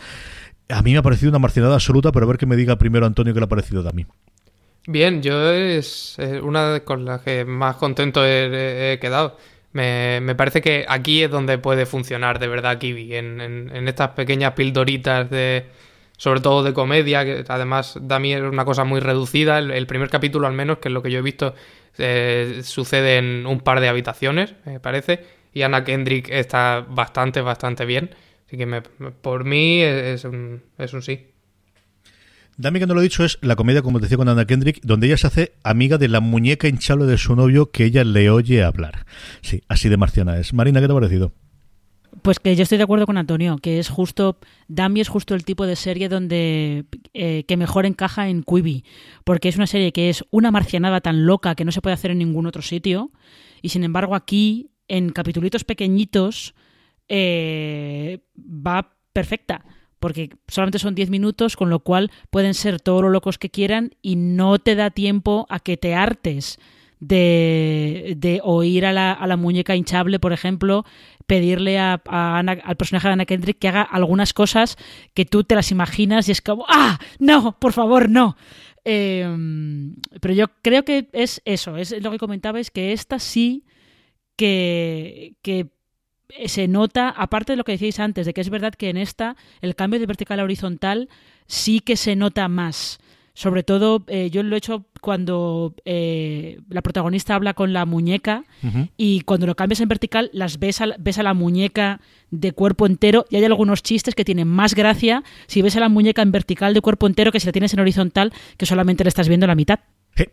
A mí me ha parecido una marcinada absoluta, pero a ver que me diga primero Antonio que le ha parecido Dami. Bien, yo es una con las que más contento he, quedado. Me, me, parece que aquí es donde puede funcionar de verdad Kiwi, en, en, estas pequeñas pildoritas de, sobre todo de comedia, que además Dami es una cosa muy reducida. El, primer capítulo, al menos, que es lo que yo he visto, eh, sucede en un par de habitaciones, me parece. Y Anna Kendrick está bastante, bastante bien. Así que por mí es un, es un sí. Dame que no lo he dicho, es la comedia, como decía con Anna Kendrick, donde ella se hace amiga de la muñeca hinchable de su novio que ella le oye hablar. Sí, así de marciana es. Marina, ¿qué te ha parecido? Pues que yo estoy de acuerdo con Antonio, que es justo, Dami es justo el tipo de serie donde eh, que mejor encaja en Quibi, porque es una serie que es una marcianada tan loca que no se puede hacer en ningún otro sitio, y sin embargo aquí, en capitulitos pequeñitos, eh, va perfecta porque solamente son 10 minutos, con lo cual pueden ser todo lo locos que quieran y no te da tiempo a que te hartes de, oír a la, muñeca hinchable, por ejemplo, pedirle a, al personaje de Anna Kendrick que haga algunas cosas que tú te las imaginas y es como, ¡ah! ¡No! ¡Por favor, no! Em, pero yo creo que es eso, es lo que comentabais, que esta sí que, que se nota, aparte de lo que decíais antes, de que es verdad que en esta el cambio de vertical a horizontal sí que se nota más. Sobre todo, eh, yo lo he hecho cuando eh, la protagonista habla con la muñeca y cuando lo cambias en vertical, las ves a, ves a la muñeca de cuerpo entero y hay algunos chistes que tienen más gracia si ves a la muñeca en vertical de cuerpo entero que si la tienes en horizontal que solamente le estás viendo la mitad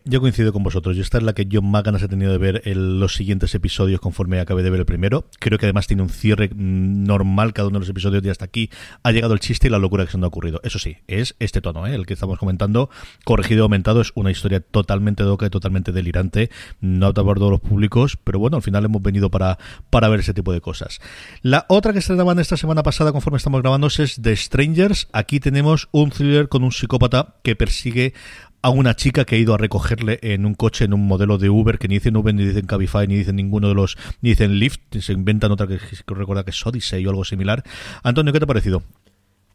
yo coincido con vosotros. Esta es la que yo más ganas he tenido de ver en los siguientes episodios conforme acabé de ver el primero. Creo que además tiene un cierre mm, normal cada uno de los episodios y hasta aquí ha llegado el chiste y la locura que se nos ha ocurrido. Eso sí, es este tono, ¿eh? el que estamos comentando, corregido y aumentado. Es una historia totalmente doca y totalmente delirante. No apta por todos los públicos, pero bueno, al final hemos venido para, para ver ese tipo de cosas. La otra que estrenaban esta semana pasada conforme estamos grabando es The Strangers. Aquí tenemos un thriller con un psicópata que persigue a una chica que ha ido a recogerle en un coche, en un modelo de Uber, que ni dicen Uber, ni dicen Cabify, ni dicen ninguno de los, ni dicen Lyft, se inventan otra que, recuerda que es Odyssey o algo similar. Antonio, ¿qué te ha parecido?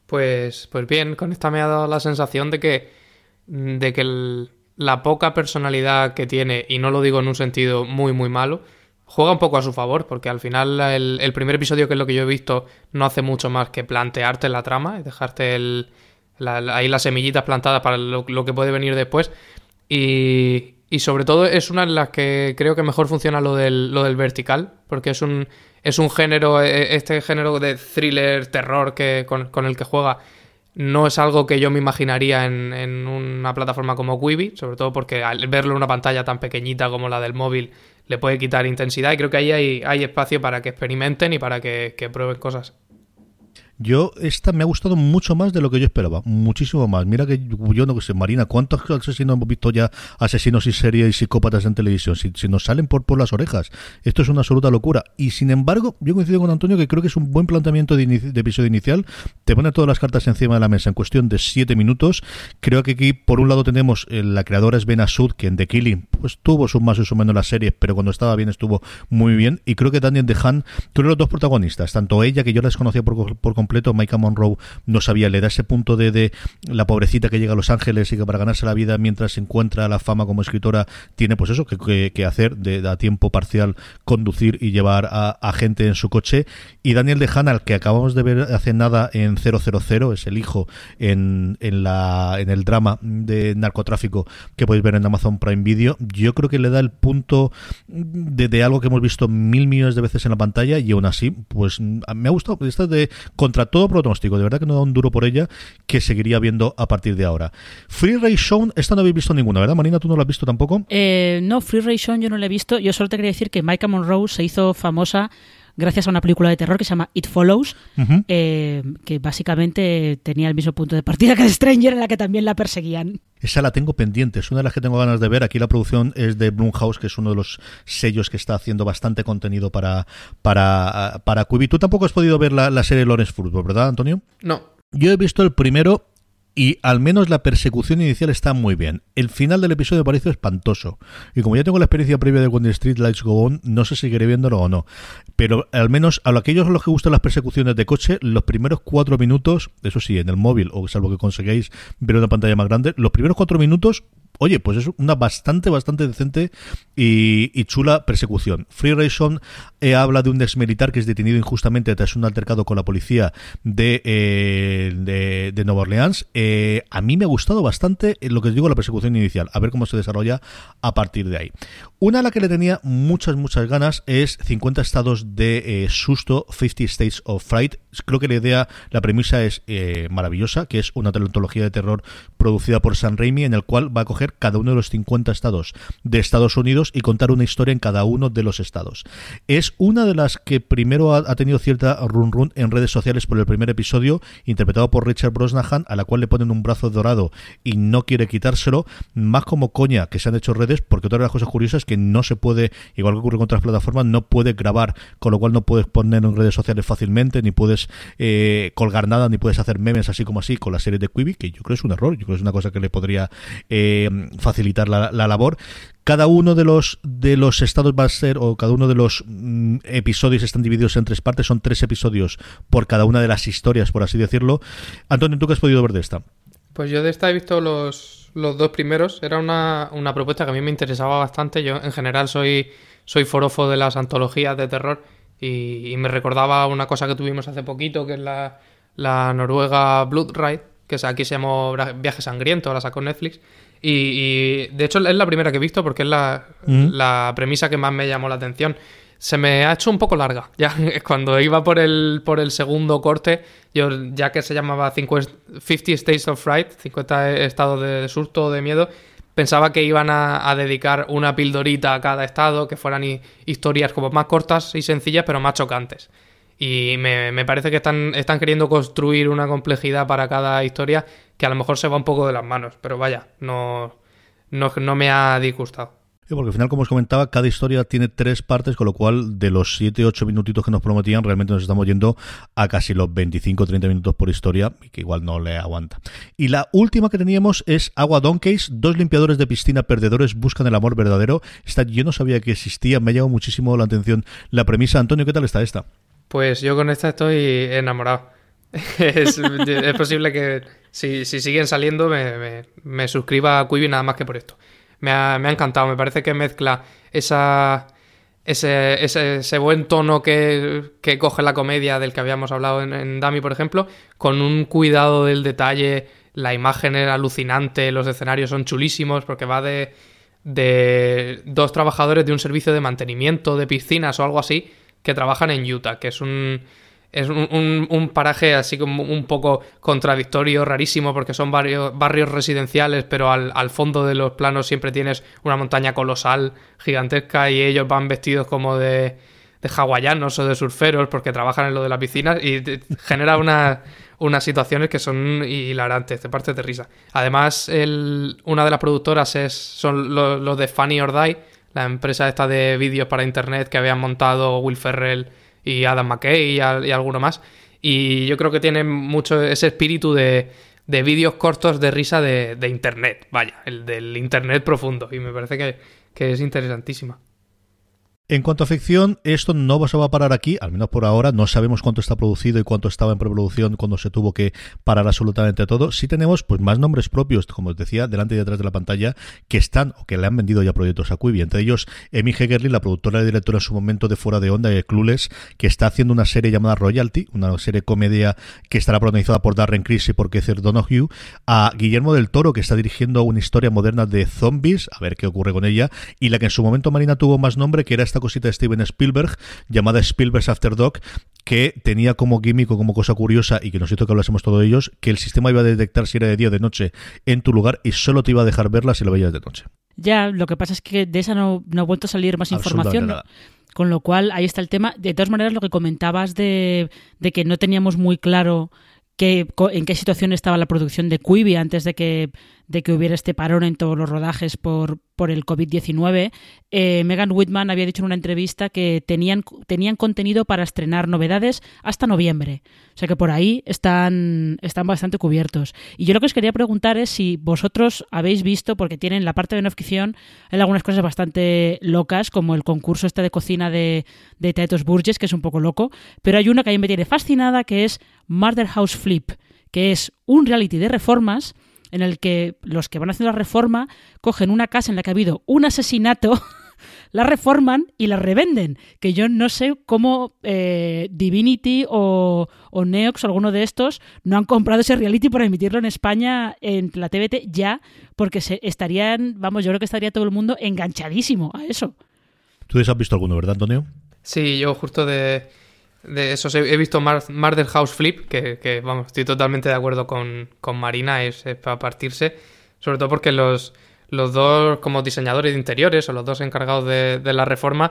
Pues, pues bien, con esta me ha dado la sensación de que, de que la poca personalidad que tiene, y no lo digo en un sentido muy, muy malo, juega un poco a su favor, porque al final el, primer episodio, que es lo que yo he visto, no hace mucho más que plantearte la trama y dejarte el, ahí las semillitas plantadas para lo, que puede venir después. Y, sobre todo es una de las que creo que mejor funciona lo del, lo del vertical, porque es un, es un género, e, este género de thriller, terror que, con, con el que juega no es algo que yo me imaginaría en, una plataforma como Quibi, sobre todo porque al verlo en una pantalla tan pequeñita como la del móvil le puede quitar intensidad y creo que ahí hay, hay espacio para que experimenten y para que prueben cosas. Yo, esta me ha gustado mucho más de lo que yo esperaba, muchísimo más. Mira que yo no sé, Marina, ¿cuántos asesinos hemos visto ya, asesinos y series y psicópatas en televisión? Si, nos salen por, por las orejas, esto es una absoluta locura. Y sin embargo, yo coincido con Antonio que creo que es un buen planteamiento de, episodio inicial. Te pone todas las cartas encima de la mesa en cuestión de siete minutos. Creo que aquí, por un lado, tenemos eh, la creadora es Ben Asud, que en The Killing pues tuvo sus más o menos la serie, pero cuando estaba bien estuvo muy bien. Y creo que Daniel DeHaan, tú eres los dos protagonistas, tanto ella, que yo la desconocía por, por Micah Monroe no sabía, le da ese punto de, de, la pobrecita que llega a Los Ángeles y que para ganarse la vida mientras se encuentra la fama como escritora tiene pues eso que, hacer de, a tiempo parcial conducir y llevar a, gente en su coche. Y Daniel de al que acabamos de ver hace nada en 000 es el hijo en, en, la, en el drama de narcotráfico que podéis ver en Amazon Prime Video yo creo que le da el punto de, de algo que hemos visto mil millones de veces en la pantalla y aún así pues me ha gustado. Esto de contra todo pronóstico, de verdad que no da un duro por ella, que seguiría viendo a partir de ahora. Free Ray Shown, esta no habéis visto ninguna, ¿verdad, Marina? ¿Tú no la has visto tampoco? Eh, no, Free Ray Shown yo no la he visto. Yo solo te quería decir que Micah Monroe se hizo famosa gracias a una película de terror que se llama It Follows, eh, que básicamente tenía el mismo punto de partida que The Stranger, en la que también la perseguían. Esa la tengo pendiente, es una de las que tengo ganas de ver. Aquí la producción es de Blumhouse, que es uno de los sellos que está haciendo bastante contenido para, para, para Quibi. Tú tampoco has podido ver la, la serie Lawrence Football, ¿verdad, Antonio? No. Yo he visto el primero y al menos la persecución inicial está muy bien. El final del episodio parece espantoso. Y como ya tengo la experiencia previa de When Street Lights Go On, no sé si seguiré viéndolo o no. Pero al menos a aquellos a los que gustan las persecuciones de coche, los primeros cuatro minutos, eso sí, en el móvil, o salvo que conseguáis ver una pantalla más grande, los primeros cuatro minutos oye, pues es una bastante, bastante decente y, chula persecución. Free Ration eh, habla de un ex militar que es detenido injustamente tras un altercado con la policía de, eh, Nueva Orleans. Eh, a mí me ha gustado bastante lo que digo, la persecución inicial. A ver cómo se desarrolla a partir de ahí. Una a la que le tenía muchas, muchas ganas es 50 estados de susto, 50 States of Fright. Creo que la idea, la premisa es maravillosa, que es una teleontología de terror producida por San Raimi en el cual va a coger cada uno de los 50 estados de Estados Unidos y contar una historia en cada uno de los estados. Es una de las que primero ha, tenido cierta run run en redes sociales por el primer episodio, interpretado por Richard Brosnahan, a la cual le ponen un brazo dorado y no quiere quitárselo, más como coña que se han hecho redes, porque otra de las cosas curiosas es que no se puede, igual que ocurre con otras plataformas, no puede grabar, con lo cual no puedes poner en redes sociales fácilmente, ni puedes eh, colgar nada, ni puedes hacer memes así como así con la serie de Quibi, que yo creo es un error, yo creo que es una cosa que le podría eh, facilitar la, labor. Cada uno de los de los estados va a ser, o cada uno de los mm, episodios están divididos en tres partes, son tres episodios por cada una de las historias, por así decirlo. Antonio, ¿tú qué has podido ver de esta? Pues yo de esta he visto los, los dos primeros. Era una, propuesta que a mí me interesaba bastante. Yo en general soy, soy forofo de las antologías de terror y, me recordaba una cosa que tuvimos hace poquito, que es la, la Noruega Blood Ride, que aquí se llamó Viaje Sangriento, la sacó Netflix. Y, de hecho es la primera que he visto porque es mm. la, premisa que más me llamó la atención. Se me ha hecho un poco larga. Ya cuando iba por el, por el segundo corte, yo ya que se llamaba 50 States of Fright, 50 estados de susto o de miedo, pensaba que iban a, dedicar una pildorita a cada estado, que fueran historias como más cortas y sencillas, pero más chocantes. Y me, me, parece que están, están queriendo construir una complejidad para cada historia que a lo mejor se va un poco de las manos. Pero vaya, no, no, no me ha disgustado. porque al final, como os comentaba, cada historia tiene tres partes, con lo cual de los 7-8 minutitos que nos prometían, realmente nos estamos yendo a casi los 25-30 minutos por historia, que igual no le aguanta. Y la última que teníamos es Agua Donkeys, dos limpiadores de piscina perdedores buscan el amor verdadero. Esta yo no sabía que existía, me ha llamado muchísimo la atención la premisa. Antonio, ¿qué tal está esta? Pues yo con esta estoy enamorado. es, posible que si, siguen saliendo me, suscriba a Quibi nada más que por esto. Me ha, encantado, me parece que mezcla esa, ese, ese, buen tono que, coge la comedia del que habíamos hablado en, en Dami, por ejemplo, con un cuidado del detalle, la imagen es alucinante, los escenarios son chulísimos porque va de, de dos trabajadores de un servicio de mantenimiento de piscinas o algo así que trabajan en Utah, que es un es un, paraje así como un poco contradictorio, rarísimo, porque son barrios, barrios residenciales, pero al, fondo de los planos siempre tienes una montaña colosal, gigantesca, y ellos van vestidos como de, de hawaianos o de surferos, porque trabajan en lo de la piscina, y genera unas situaciones que son hilarantes, de parte de risa. Además, el, una de las productoras es, son los, de Funny or Die, la empresa esta de vídeos para internet que habían montado Will Ferrell y Adam McKay y, alguno más. Y yo creo que tienen mucho ese espíritu de, de vídeos cortos de risa de, internet, vaya, el del internet profundo. Y me parece que, que es interesantísima. En cuanto a ficción, esto no se va a parar aquí, al menos por ahora. No sabemos cuánto está producido y cuánto estaba en preproducción cuando se tuvo que parar absolutamente todo. Sí tenemos pues más nombres propios, como os decía, delante y detrás de la pantalla, que están o que le han vendido ya proyectos a Quibi. Entre ellos, Emi Hegerly, la productora y directora en su momento de Fuera de Onda y Clueless, que está haciendo una serie llamada Royalty, una serie comedia que estará protagonizada por Darren Criss y por Keith Donoghue. A Guillermo del Toro, que está dirigiendo una historia moderna de zombies, a ver qué ocurre con ella. Y la que en su momento Marina tuvo más nombre, que era esta cosita de Steven Spielberg llamada Spielberg's After Dog que tenía como gimmick o como cosa curiosa y que nos hizo que hablásemos todos ellos que el sistema iba a detectar si era de día o de noche en tu lugar y solo te iba a dejar verla si la veías de noche. Ya, lo que pasa es que de esa no, no ha vuelto a salir más información. Con lo cual, ahí está el tema. De todas maneras, lo que comentabas de, de que no teníamos muy claro que, en qué situación estaba la producción de Quibi antes de que, de que hubiera este parón en todos los rodajes por, por el COVID-19, eh, Megan Whitman había dicho en una entrevista que tenían, tenían contenido para estrenar novedades hasta noviembre. O sea que por ahí están, están bastante cubiertos. Y yo lo que os quería preguntar es si vosotros habéis visto, porque tienen la parte de no ficción, hay algunas cosas bastante locas, como el concurso este de cocina de, de Burgess, que es un poco loco, pero hay una que a mí me tiene fascinada, que es Murder House Flip, que es un reality de reformas en el que los que van haciendo la reforma cogen una casa en la que ha habido un asesinato, la reforman y la revenden. Que yo no sé cómo eh, Divinity o, Neox o alguno de estos no han comprado ese reality para emitirlo en España en la TVT ya, porque se estarían, vamos, yo creo que estaría todo el mundo enganchadísimo a eso. ¿Tú has visto alguno, verdad, Antonio? Sí, yo justo de de esos he, visto Murder House Flip, que, vamos, estoy totalmente de acuerdo con, Marina, es, para partirse, sobre todo porque los, los dos como diseñadores de interiores o los dos encargados de, la reforma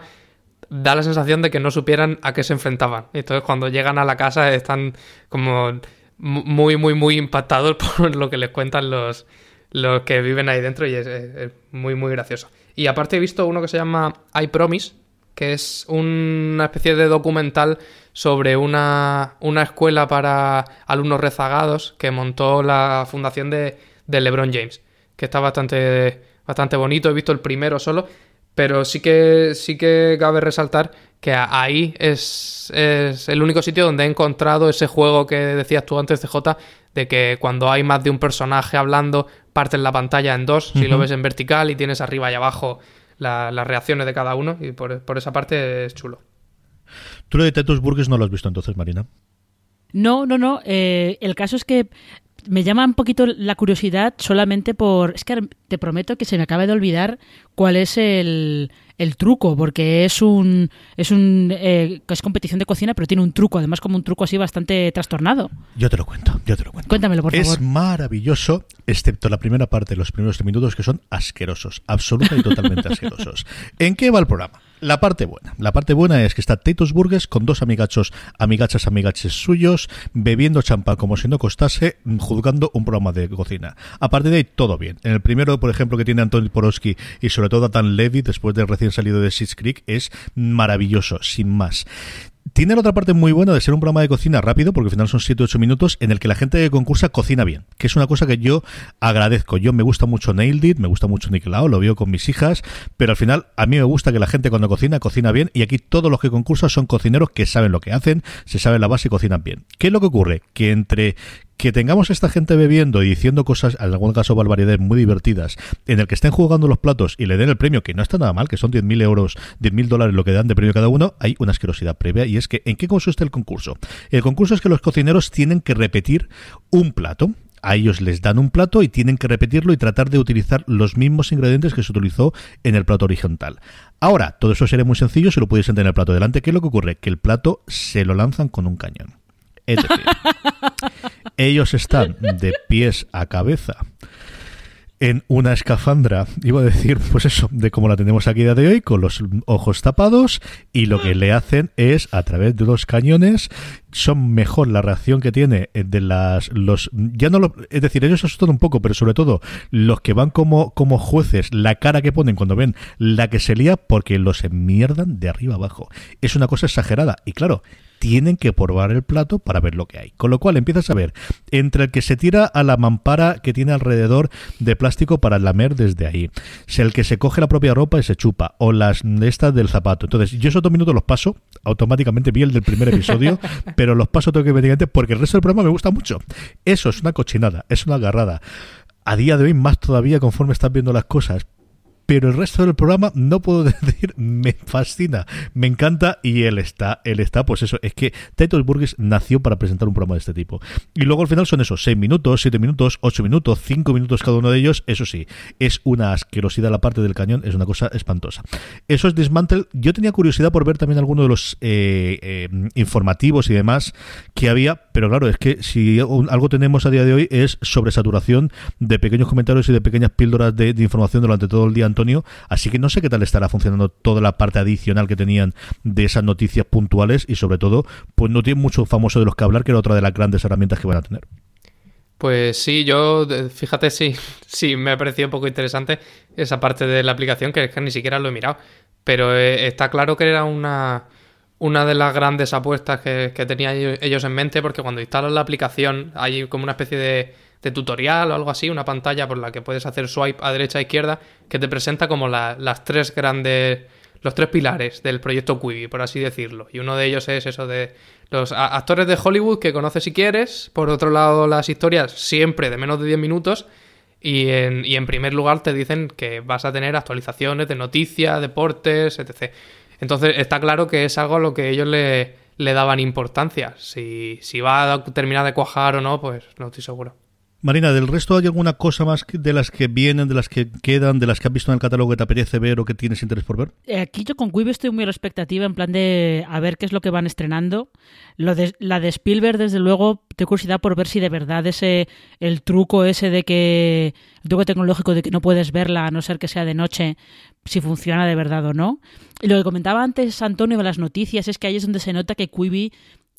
da la sensación de que no supieran a qué se enfrentaban. Entonces cuando llegan a la casa están como muy, muy, muy impactados por lo que les cuentan los, los que viven ahí dentro y es, es muy, muy gracioso. Y aparte he visto uno que se llama I Promise, que es una especie de documental sobre una, una escuela para alumnos rezagados que montó la fundación de, LeBron James, que está bastante, bastante bonito. He visto el primero solo, pero sí que, sí que cabe resaltar que ahí es, es, el único sitio donde he encontrado ese juego que decías tú antes, CJ, de que cuando hay más de un personaje hablando, parten la pantalla en dos, si lo ves en vertical y tienes arriba y abajo las reacciones de cada uno y por, esa parte es chulo. Tú lo de Tetus Burgess no lo has visto entonces, Marina. No, no, no. Eh, el caso es que me llama un poquito la curiosidad solamente por... Es que te prometo que se me acaba de olvidar cuál es el, el truco, porque es un... Es un eh, es competición de cocina, pero tiene un truco, además como un truco así bastante trastornado. Yo te lo cuento, yo te lo cuento. Cuéntamelo, por favor. Es maravilloso, excepto la primera parte, los primeros minutos que son asquerosos, absoluta y totalmente asquerosos. ¿En qué va el programa? La parte buena. La parte buena es que está Titus Burgess con dos amigachos, amigachas, amigaches suyos, bebiendo champán como si no costase, juzgando un programa de cocina. A partir de ahí, todo bien. En el primero, por ejemplo, que tiene Antonio Porosky y sobre todo Dan Levy, después de recién salido de Schitt's Creek, es maravilloso, sin más Tiene la otra parte muy buena de ser un programa de cocina rápido, porque al final son 7-8 minutos, en el que la gente que concursa cocina bien, que es una cosa que yo agradezco. Yo me gusta mucho Nailed It, me gusta mucho Nickelao, lo veo con mis hijas, pero al final a mí me gusta que la gente cuando cocina, cocina bien, y aquí todos los que concursan son cocineros que saben lo que hacen, se saben la base y cocinan bien. ¿Qué es lo que ocurre? Que entre que tengamos esta gente bebiendo y diciendo cosas, en algún caso barbaridades muy divertidas, en el que estén jugando los platos y le den el premio, que no está nada mal, que son 10.000 euros, 10.000 dólares lo que dan de premio cada uno, hay una asquerosidad previa y es que ¿en qué consiste el concurso? El concurso es que los cocineros tienen que repetir un plato a ellos les dan un plato y tienen que repetirlo y tratar de utilizar los mismos ingredientes que se utilizó en el plato horizontal. Ahora, todo eso sería muy sencillo si lo pudiesen tener el plato delante. ¿Qué es lo que ocurre? Que el plato se lo lanzan con un cañón. Es decir, ellos están de pies a cabeza en una escafandra, iba a decir, pues eso, de como la tenemos aquí día de hoy, con los ojos tapados, y lo que le hacen es, a través de los cañones, son mejor la reacción que tiene de las, los, ya no lo, es decir, ellos asustan un poco, pero sobre todo, los que van como, como jueces, la cara que ponen cuando ven la que se lía, porque los enmierdan de arriba abajo. Es una cosa exagerada, y claro, tienen que probar el plato para ver lo que hay. Con lo cual empiezas a ver entre el que se tira a la mampara que tiene alrededor de plástico para lamer desde ahí, si el que se coge la propia ropa y se chupa, o las de estas del zapato. Entonces, yo esos dos minutos los paso, automáticamente vi el del primer episodio, pero los paso tengo que porque el resto del programa me gusta mucho. Eso es una cochinada, es una agarrada. A día de hoy, más todavía conforme estás viendo las cosas, pero el resto del programa no puedo decir, me fascina, me encanta y él está, él está, pues eso, es que Titus Burgess nació para presentar un programa de este tipo. Y luego al final son esos 6 minutos, 7 minutos, 8 minutos, 5 minutos cada uno de ellos, eso sí, es una asquerosidad la parte del cañón, es una cosa espantosa. Eso es Dismantle, yo tenía curiosidad por ver también algunos de los eh, eh, informativos y demás que había, pero claro, es que si algo tenemos a día de hoy es sobresaturación de pequeños comentarios y de pequeñas píldoras de, de información durante todo el día Antonio, así que no sé qué tal estará funcionando toda la parte adicional que tenían de esas noticias puntuales y sobre todo, pues no tiene mucho famoso de los que hablar, que era otra de las grandes herramientas que van a tener. Pues sí, yo, fíjate, sí, sí, me ha parecido un poco interesante esa parte de la aplicación, que es que ni siquiera lo he mirado. Pero eh, está claro que era una, una de las grandes apuestas que, que tenían ellos en mente, porque cuando instalan la aplicación hay como una especie de, de tutorial o algo así, una pantalla por la que puedes hacer swipe a derecha e izquierda, que te presenta como las tres grandes, los tres pilares del proyecto Quibi, por así decirlo. Y uno de ellos es eso de los actores de Hollywood que conoces si quieres, por otro lado las historias siempre de menos de 10 minutos, y en, y en primer lugar te dicen que vas a tener actualizaciones de noticias, deportes, etc. Entonces está claro que es algo a lo que ellos le, daban importancia. Si, si va a terminar de cuajar o no, pues no estoy seguro. Marina, ¿del resto hay alguna cosa más de las que vienen, de las que quedan, de las que has visto en el catálogo que te apetece ver o que tienes interés por ver? Eh, aquí yo con Quibi estoy muy a la expectativa, en plan de a ver qué es lo que van estrenando. La de Spielberg, desde luego, tengo curiosidad por ver si de verdad ese el truco ese de que el truco tecnológico de que no puedes verla a no ser que sea de noche, si funciona de verdad o no. Y lo que comentaba antes Antonio de las noticias es que ahí es donde se nota que Quibi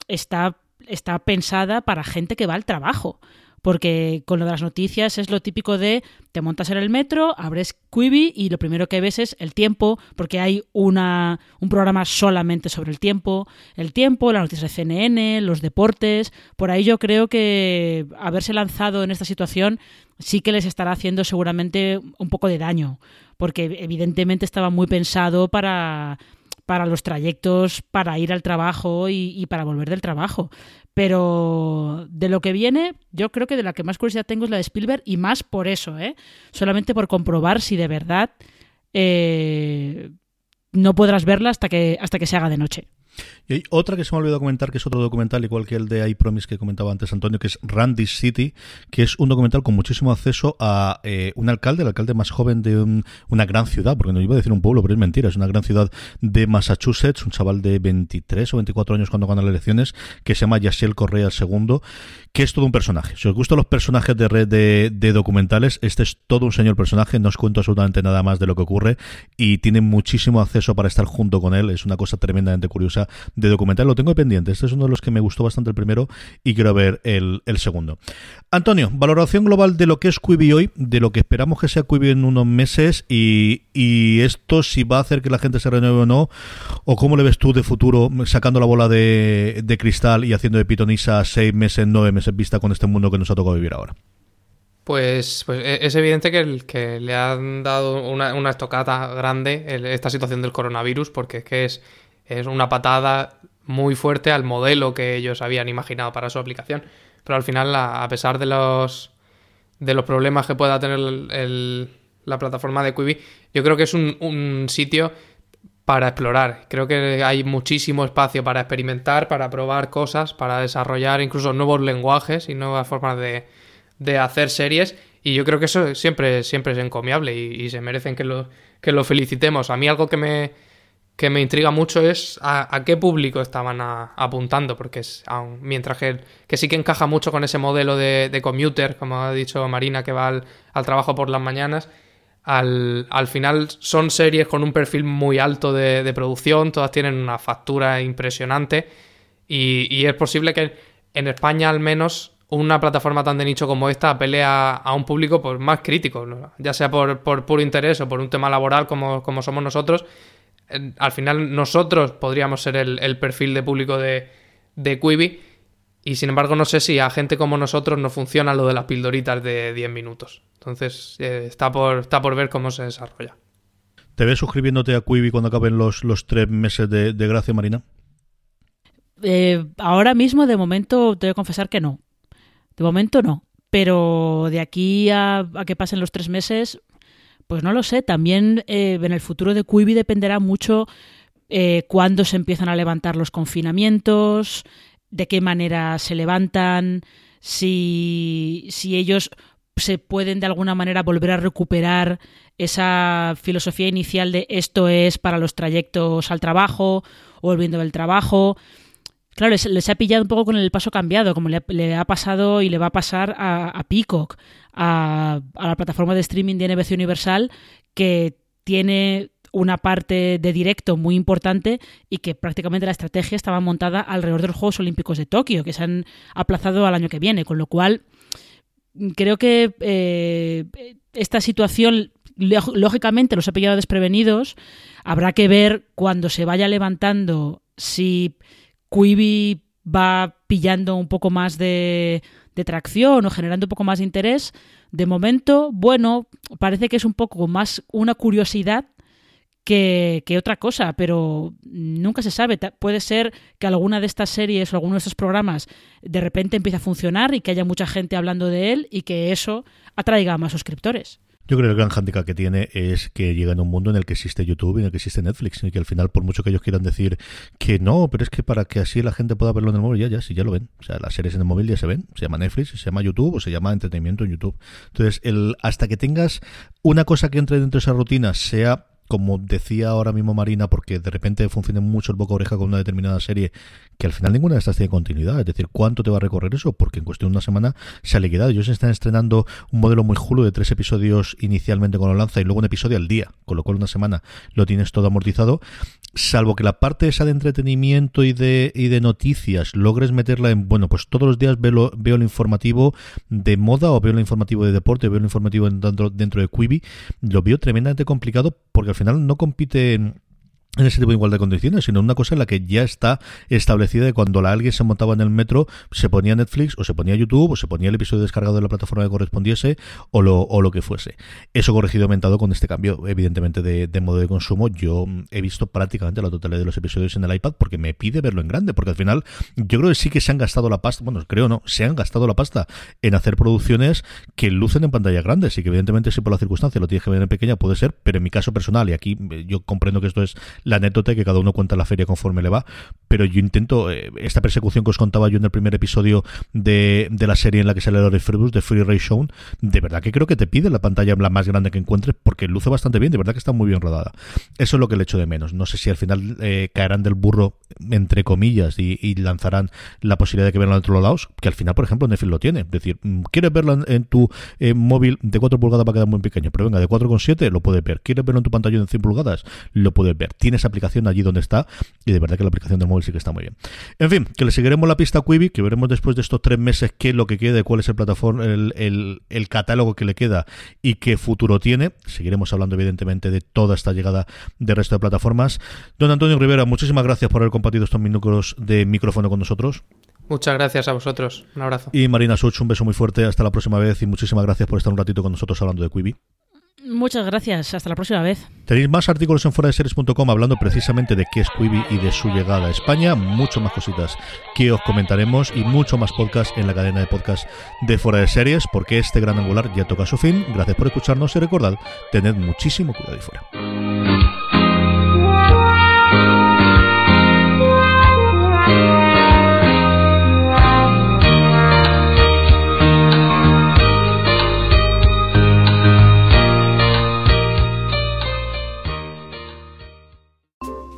está está pensada para gente que va al trabajo porque con lo de las noticias es lo típico de te montas en el metro, abres Quibi y lo primero que ves es el tiempo, porque hay una, un programa solamente sobre el tiempo, el tiempo, las noticias de CNN, los deportes, por ahí yo creo que haberse lanzado en esta situación sí que les estará haciendo seguramente un poco de daño, porque evidentemente estaba muy pensado para para los trayectos para ir al trabajo y, para volver del trabajo. Pero de lo que viene, yo creo que de la que más curiosidad tengo es la de Spielberg y más por eso, ¿eh? Solamente por comprobar si de verdad eh, no podrás verla hasta que, hasta que se haga de noche. Y hay otra que se me ha olvidado comentar, que es otro documental, igual que el de I Promise que comentaba antes Antonio, que es Randy City, que es un documental con muchísimo acceso a eh, un alcalde, el alcalde más joven de una gran ciudad, porque no iba a decir un pueblo, pero es mentira, es una gran ciudad de Massachusetts, un chaval de 23 o 24 años cuando gana las elecciones, que se llama Yasiel Correa II, que es todo un personaje. Si os gustan los personajes de red de, de documentales, este es todo un señor personaje, no os cuento absolutamente nada más de lo que ocurre y tiene muchísimo acceso para estar junto con él, es una cosa tremendamente curiosa tipología de documental. Lo tengo pendiente. Este es uno de los que me gustó bastante el primero y quiero ver el, segundo. Antonio, valoración global de lo que es Quibi hoy, de lo que esperamos que sea Quibi en unos meses y, esto si va a hacer que la gente se renueve o no, o cómo le ves tú de futuro sacando la bola de, cristal y haciendo de pitonisa seis meses, nueve meses vista con este mundo que nos ha tocado vivir ahora. Pues, pues e, es evidente que, el, que le han dado una, una estocada grande esta situación del coronavirus, porque es que es, es una patada muy fuerte al modelo que ellos habían imaginado para su aplicación. Pero al final, a pesar de los, de los problemas que pueda tener la plataforma de Quibi, yo creo que es un, un sitio para explorar. Creo que hay muchísimo espacio para experimentar, para probar cosas, para desarrollar incluso nuevos lenguajes y nuevas formas de, de hacer series y yo creo que eso siempre, siempre es encomiable y, se merecen que lo, que lo felicitemos. A mí algo que me, que me intriga mucho es a, qué público estaban apuntando, porque es, mientras que, que, sí que encaja mucho con ese modelo de, de commuter, como ha dicho Marina, que va al, trabajo por las mañanas, al, al, final son series con un perfil muy alto de, de producción, todas tienen una factura impresionante y, y es posible que en España al menos una plataforma tan de nicho como esta pelea a un público pues, más crítico, ya sea por, por, puro interés o por un tema laboral como, como somos nosotros. Al final nosotros podríamos ser el, perfil de público de, de Quibi y sin embargo no sé si a gente como nosotros no funciona lo de las pildoritas de 10 minutos. Entonces eh, está, por, está por ver cómo se desarrolla. ¿Te ves suscribiéndote a Quibi cuando acaben los, los tres meses de, gracia, Marina? Eh, ahora mismo, de momento, te voy a confesar que no. De momento no. Pero de aquí a, que pasen los tres meses, pues no lo sé. También eh, en el futuro de Quibi dependerá mucho eh, cuándo se empiezan a levantar los confinamientos, de qué manera se levantan, si, si ellos se pueden de alguna manera volver a recuperar esa filosofía inicial de esto es para los trayectos al trabajo o volviendo del trabajo. Claro, les, ha pillado un poco con el paso cambiado, como le, ha pasado y le va a pasar a, Peacock, a, la plataforma de streaming de NBC Universal, que tiene una parte de directo muy importante y que prácticamente la estrategia estaba montada alrededor de los Juegos Olímpicos de Tokio, que se han aplazado al año que viene, con lo cual creo que eh, esta situación lógicamente los ha pillado desprevenidos. Habrá que ver cuando se vaya levantando si Quibi va pillando un poco más de, tracción o generando un poco más de interés. De momento, bueno, parece que es un poco más una curiosidad que, que, otra cosa, pero nunca se sabe. Puede ser que alguna de estas series o alguno de estos programas de repente empiece a funcionar y que haya mucha gente hablando de él y que eso atraiga a más suscriptores. Yo creo que el gran hándicap que tiene es que llega en un mundo en el que existe YouTube y en el que existe Netflix y que al final, por mucho que ellos quieran decir que no, pero es que para que así la gente pueda verlo en el móvil, ya, ya, sí, ya lo ven. O sea, las series en el móvil ya se ven. Se llama Netflix, se llama YouTube o se llama entretenimiento en YouTube. Entonces, el, hasta que tengas una cosa que entre dentro de esa rutina, sea como decía ahora mismo Marina, porque de repente funciona mucho el boca oreja con una determinada serie, que al final ninguna de estas tiene continuidad. Es decir, ¿cuánto te va a recorrer eso? Porque en cuestión de una semana se ha liquidado. Ellos están estrenando un modelo muy julo de tres episodios inicialmente con la lanza y luego un episodio al día, con lo cual una semana lo tienes todo amortizado. Salvo que la parte esa de entretenimiento y de, y de noticias logres meterla en, bueno, pues todos los días veo, veo el informativo de moda o veo el informativo de deporte, veo el informativo dentro, dentro de Quibi, lo veo tremendamente complicado porque al final no compite en en ese tipo de igualdad de condiciones, sino una cosa en la que ya está establecida de cuando la, alguien se montaba en el metro, se ponía Netflix o se ponía YouTube o se ponía el episodio descargado de la plataforma que correspondiese o lo, o lo que fuese. Eso corregido aumentado con este cambio, evidentemente, de, de, modo de consumo. Yo he visto prácticamente la totalidad de los episodios en el iPad porque me pide verlo en grande, porque al final yo creo que sí que se han gastado la pasta, bueno, creo no, se han gastado la pasta en hacer producciones que lucen en pantalla grandes y que evidentemente si por la circunstancia lo tienes que ver en pequeña puede ser, pero en mi caso personal, y aquí yo comprendo que esto es la anécdota que cada uno cuenta la feria conforme le va, pero yo intento, eh, esta persecución que os contaba yo en el primer episodio de, de la serie en la que sale de Freebus, de Free Ray Show, de verdad que creo que te pide la pantalla la más grande que encuentres porque luce bastante bien, de verdad que está muy bien rodada. Eso es lo que le echo de menos. No sé si al final eh, caerán del burro, entre comillas, y, lanzarán la posibilidad de que vean en otros lados, que al final, por ejemplo, Netflix lo tiene. Es decir, mm, quieres verlo en, tu eh, móvil de 4 pulgadas va a quedar muy pequeño, pero venga, de 4,7 lo puedes ver. ¿Quieres verlo en tu pantalla de 100 pulgadas? Lo puedes ver. Tiene esa aplicación allí donde está y de verdad que la aplicación del móvil sí que está muy bien. En fin, que le seguiremos la pista a Quibi, que veremos después de estos tres meses qué es lo que queda, cuál es el plataforma, el, el catálogo que le queda y qué futuro tiene. Seguiremos hablando evidentemente de toda esta llegada del resto de plataformas. Don Antonio Rivera, muchísimas gracias por haber compartido estos minutos de micrófono con nosotros. Muchas gracias a vosotros. Un abrazo. Y Marina Such, un beso muy fuerte. Hasta la próxima vez y muchísimas gracias por estar un ratito con nosotros hablando de Quibi. Muchas gracias. Hasta la próxima vez. Tenéis más artículos en fuera de series.com hablando precisamente de qué es Quibi y de su llegada a España. Mucho más cositas que os comentaremos y mucho más podcast en la cadena de podcast de fuera de series porque este gran angular ya toca su fin. Gracias por escucharnos y recordad, tened muchísimo cuidado y fuera.